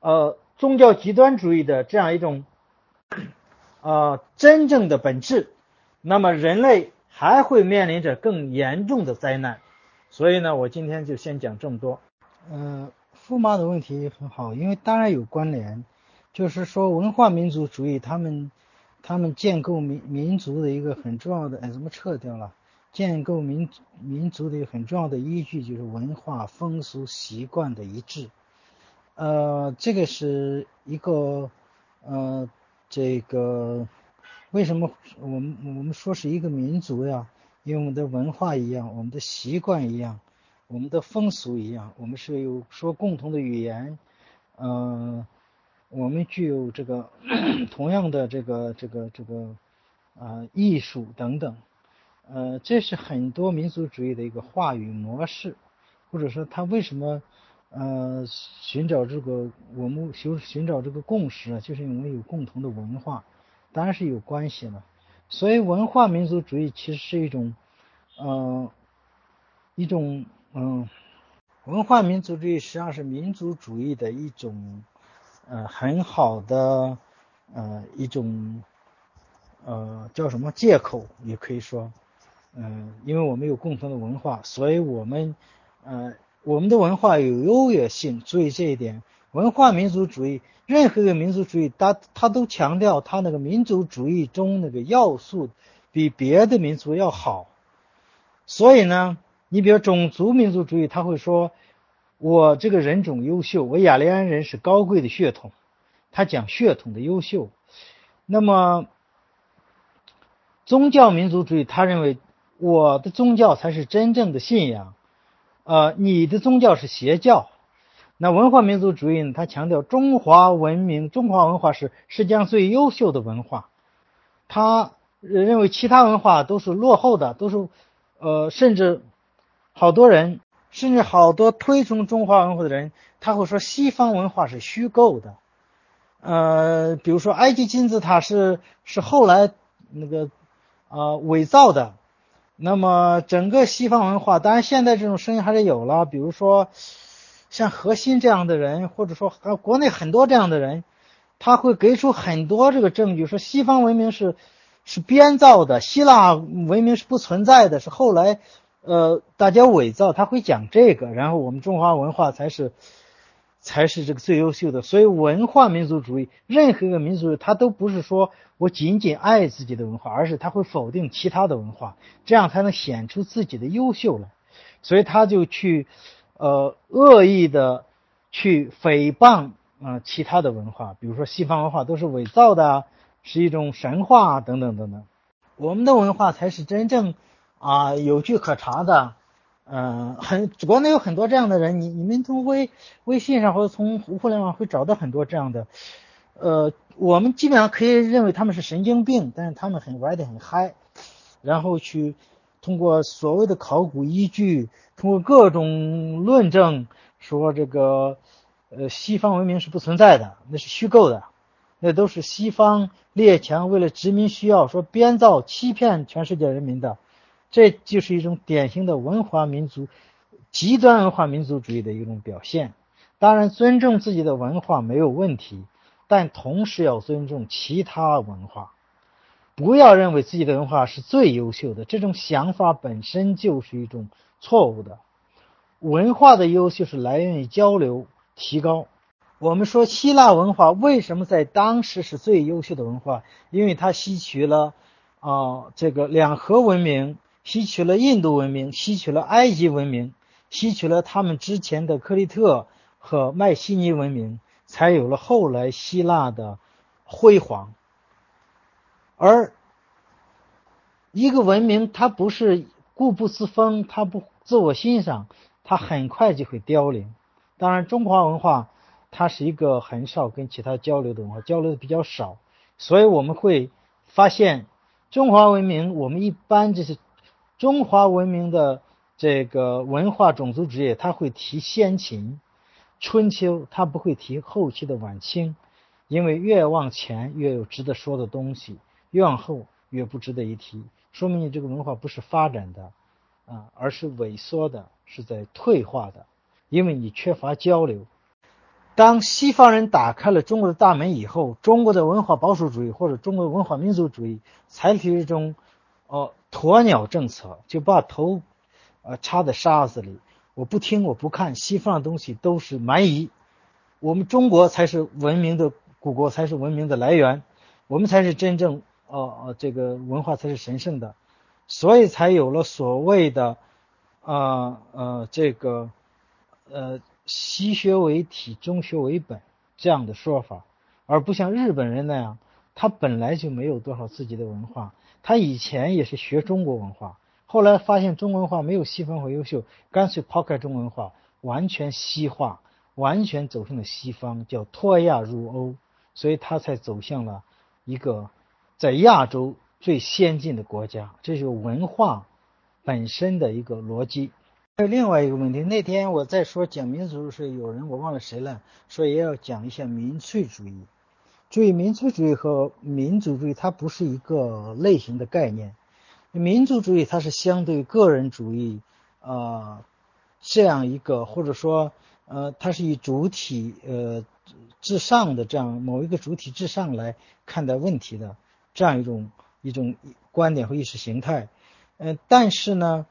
呃宗教极端主义的这样一种，呃，真正的本质，那么人类还会面临着更严重的灾难。所以呢，我今天就先讲这么多。嗯。驸马的问题很好，因为当然有关联，就是说文化民族主义，他们他们建构民民族的一个很重要的，哎，怎么撤掉了？建构民民族的一个很重要的依据就是文化风俗习惯的一致，呃，这个是一个呃，这个为什么我们我们说是一个民族呀？因为我们的文化一样，我们的习惯一样。我们的风俗一样，我们是有说共同的语言，嗯，我们具有这个 同样的这个这个这个啊艺术等等，呃，这是很多民族主义的一个话语模式，或者说他为什么呃寻找这个我们寻寻找这个共识啊，就是因为有共同的文化，当然是有关系了。所以文化民族主义其实是一种呃一种。嗯，文化民族主义实际上是民族主义的一种，呃，很好的，呃，一种，呃，叫什么借口也可以说，嗯，因为我们有共同的文化，所以我们，呃，我们的文化有优越性。注意这一点，文化民族主义，任何一个民族主义，它它都强调它那个民族主义中那个要素比别的民族要好，所以呢。你比如种族民族主义，他会说，我这个人种优秀，我雅利安人是高贵的血统，他讲血统的优秀。那么宗教民族主义，他认为我的宗教才是真正的信仰，呃，你的宗教是邪教。那文化民族主义呢？他强调中华文明、中华文化是世界上最优秀的文化，他认为其他文化都是落后的，都是呃，甚至。好多人，甚至好多推崇中华文化的人，他会说西方文化是虚构的。呃，比如说埃及金字塔是是后来那个啊伪造的。那么整个西方文化，当然现在这种声音还是有了。比如说像核心这样的人，或者说国内很多这样的人，他会给出很多这个证据，说西方文明是是编造的，希腊文明是不存在的，是后来。呃，大家伪造，他会讲这个，然后我们中华文化才是，才是这个最优秀的。所以文化民族主义，任何一个民族，他都不是说我仅仅爱自己的文化，而是他会否定其他的文化，这样才能显出自己的优秀来。所以他就去，呃，恶意的去诽谤啊其他的文化，比如说西方文化都是伪造的，是一种神话等等等等。我们的文化才是真正。啊，有据可查的，嗯，很国内有很多这样的人，你你们从微微信上或者从互联网会找到很多这样的，呃，我们基本上可以认为他们是神经病，但是他们很玩的很嗨，然后去通过所谓的考古依据，通过各种论证说这个，呃，西方文明是不存在的，那是虚构的，那都是西方列强为了殖民需要说编造欺骗全世界人民的。这就是一种典型的文化民族、极端文化民族主义的一种表现。当然，尊重自己的文化没有问题，但同时要尊重其他文化，不要认为自己的文化是最优秀的。这种想法本身就是一种错误的。文化的优秀是来源于交流、提高。我们说希腊文化为什么在当时是最优秀的文化？因为它吸取了啊这个两河文明。吸取了印度文明，吸取了埃及文明，吸取了他们之前的克里特和迈锡尼文明，才有了后来希腊的辉煌。而一个文明，它不是固步自封，它不自我欣赏，它很快就会凋零。当然，中华文化它是一个很少跟其他交流的文化，交流的比较少，所以我们会发现中华文明，我们一般就是。中华文明的这个文化种族职业，他会提先秦，春秋，他不会提后期的晚清，因为越往前越有值得说的东西，越往后越不值得一提，说明你这个文化不是发展的啊，而是萎缩的，是在退化的，因为你缺乏交流。当西方人打开了中国的大门以后，中国的文化保守主义或者中国文化民族主义采取一种，哦，鸵鸟政策，就把头，呃，插在沙子里，我不听，我不看，西方的东西都是蛮夷，我们中国才是文明的古国，才是文明的来源，我们才是真正，呃呃，这个文化才是神圣的，所以才有了所谓的，呃呃，这个，呃。西学为体，中学为本这样的说法，而不像日本人那样，他本来就没有多少自己的文化，他以前也是学中国文化，后来发现中国文化没有西方会优秀，干脆抛开中国文化，完全西化，完全走向了西方，叫脱亚入欧，所以他才走向了一个在亚洲最先进的国家，这是文化本身的一个逻辑。还有另外一个问题，那天我在说讲民族时，有人我忘了谁了，说也要讲一下民粹主义。注意，民粹主义和民族主义它不是一个类型的概念。民族主义它是相对个人主义，呃，这样一个或者说呃，它是以主体呃至上的这样某一个主体至上来看待问题的这样一种一种观点和意识形态。嗯，但是呢。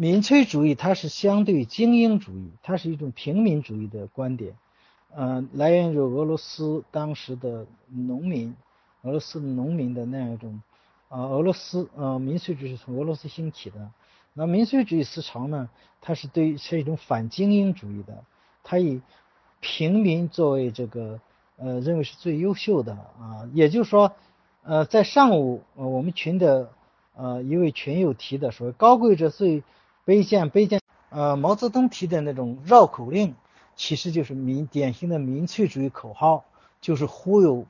民粹主义它是相对精英主义，它是一种平民主义的观点，呃，来源于俄罗斯当时的农民，俄罗斯农民的那样一种，啊，俄罗斯呃民粹主义是从俄罗斯兴起的，那民粹主义思潮呢，它是对是一种反精英主义的，它以平民作为这个呃认为是最优秀的啊，也就是说，呃，在上午呃我们群的呃一位群友提的说，高贵者最。卑贱，卑贱。呃，毛泽东提的那种绕口令，其实就是民典型的民粹主义口号，就是忽悠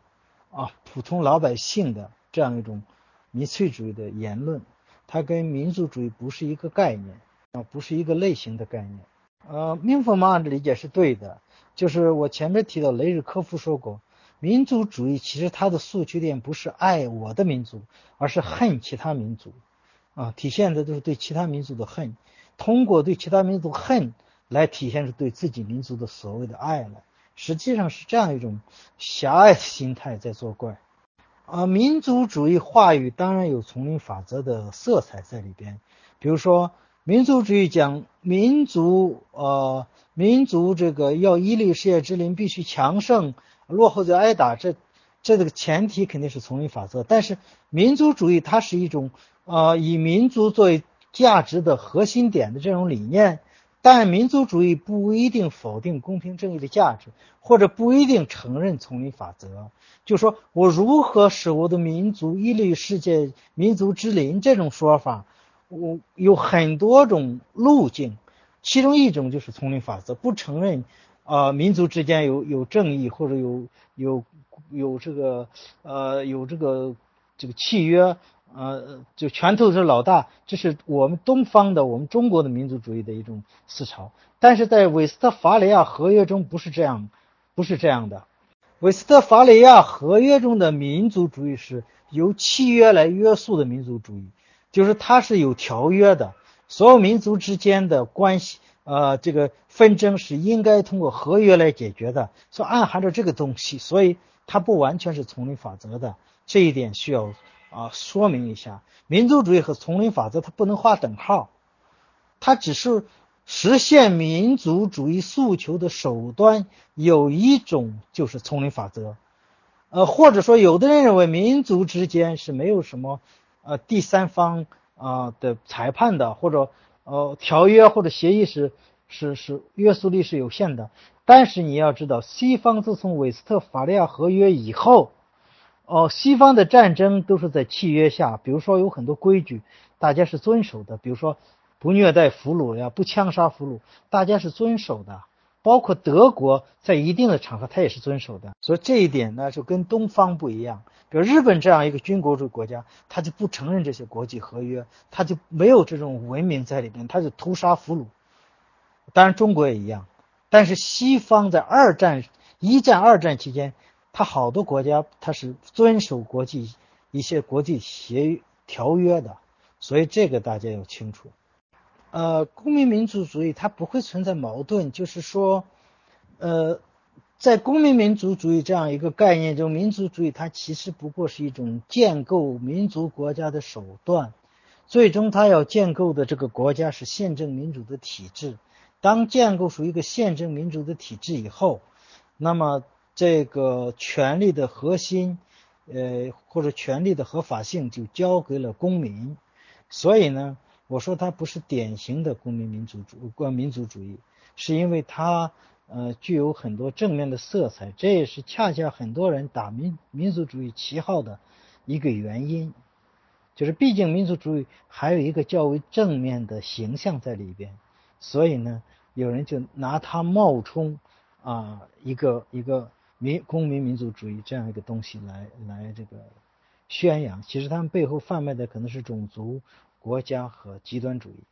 啊普通老百姓的这样一种民粹主义的言论。它跟民族主义不是一个概念啊，不是一个类型的概念。呃，明锋妈的理解是对的，就是我前面提到雷日科夫说过，民族主义其实它的诉求点不是爱我的民族，而是恨其他民族。啊，体现的都是对其他民族的恨，通过对其他民族恨来体现出对自己民族的所谓的爱来，实际上是这样一种狭隘的心态在作怪。啊，民族主义话语当然有丛林法则的色彩在里边，比如说民族主义讲民族，呃，民族这个要屹立世界之林，必须强盛，落后就挨打，这这个前提肯定是丛林法则。但是民族主义它是一种。呃，以民族作为价值的核心点的这种理念，但民族主义不一定否定公平正义的价值，或者不一定承认丛林法则。就说我如何使我的民族屹立于世界民族之林这种说法，我有很多种路径，其中一种就是丛林法则，不承认啊民族之间有有正义或者有有有这个呃有这个这个契约。呃，就拳头是老大，这是我们东方的，我们中国的民族主义的一种思潮。但是在韦斯特伐利亚合约中不是这样，不是这样的。韦斯特伐利亚合约中的民族主义是由契约来约束的民族主义，就是它是有条约的，所有民族之间的关系，呃，这个纷争是应该通过合约来解决的，所以暗含着这个东西，所以它不完全是丛林法则的，这一点需要。啊，说明一下，民族主义和丛林法则它不能划等号，它只是实现民族主义诉求的手段。有一种就是丛林法则，呃，或者说有的人认为民族之间是没有什么呃第三方啊的裁判的，或者呃条约或者协议是是是约束力是有限的。但是你要知道，西方自从韦斯特法利亚合约以后。哦，西方的战争都是在契约下，比如说有很多规矩，大家是遵守的，比如说不虐待俘虏呀，不枪杀俘虏，大家是遵守的。包括德国在一定的场合，他也是遵守的。所以这一点呢，就跟东方不一样。比如日本这样一个军国主义国家，他就不承认这些国际合约，他就没有这种文明在里边，他就屠杀俘虏。当然中国也一样，但是西方在二战、一战、二战期间，它好多国家它是遵守国际一些国际协条约的，所以这个大家要清楚。呃，公民民族主义它不会存在矛盾，就是说，呃，在公民民族主义这样一个概念中，民族主义它其实不过是一种建构民族国家的手段，最终它要建构的这个国家是宪政民主的体制。当建构出一个宪政民主的体制以后，那么这个权力的核心，呃，或者权力的合法性就交给了公民。所以呢。我说它不是典型的公民民主主观民族主义，是因为它呃具有很多正面的色彩，这也是恰恰很多人打民民族主义旗号的一个原因，就是毕竟民族主义还有一个较为正面的形象在里边，所以呢，有人就拿它冒充啊一个一个民公民民族主义这样一个东西来来这个宣扬，其实他们背后贩卖的可能是种族。国家和极端主义。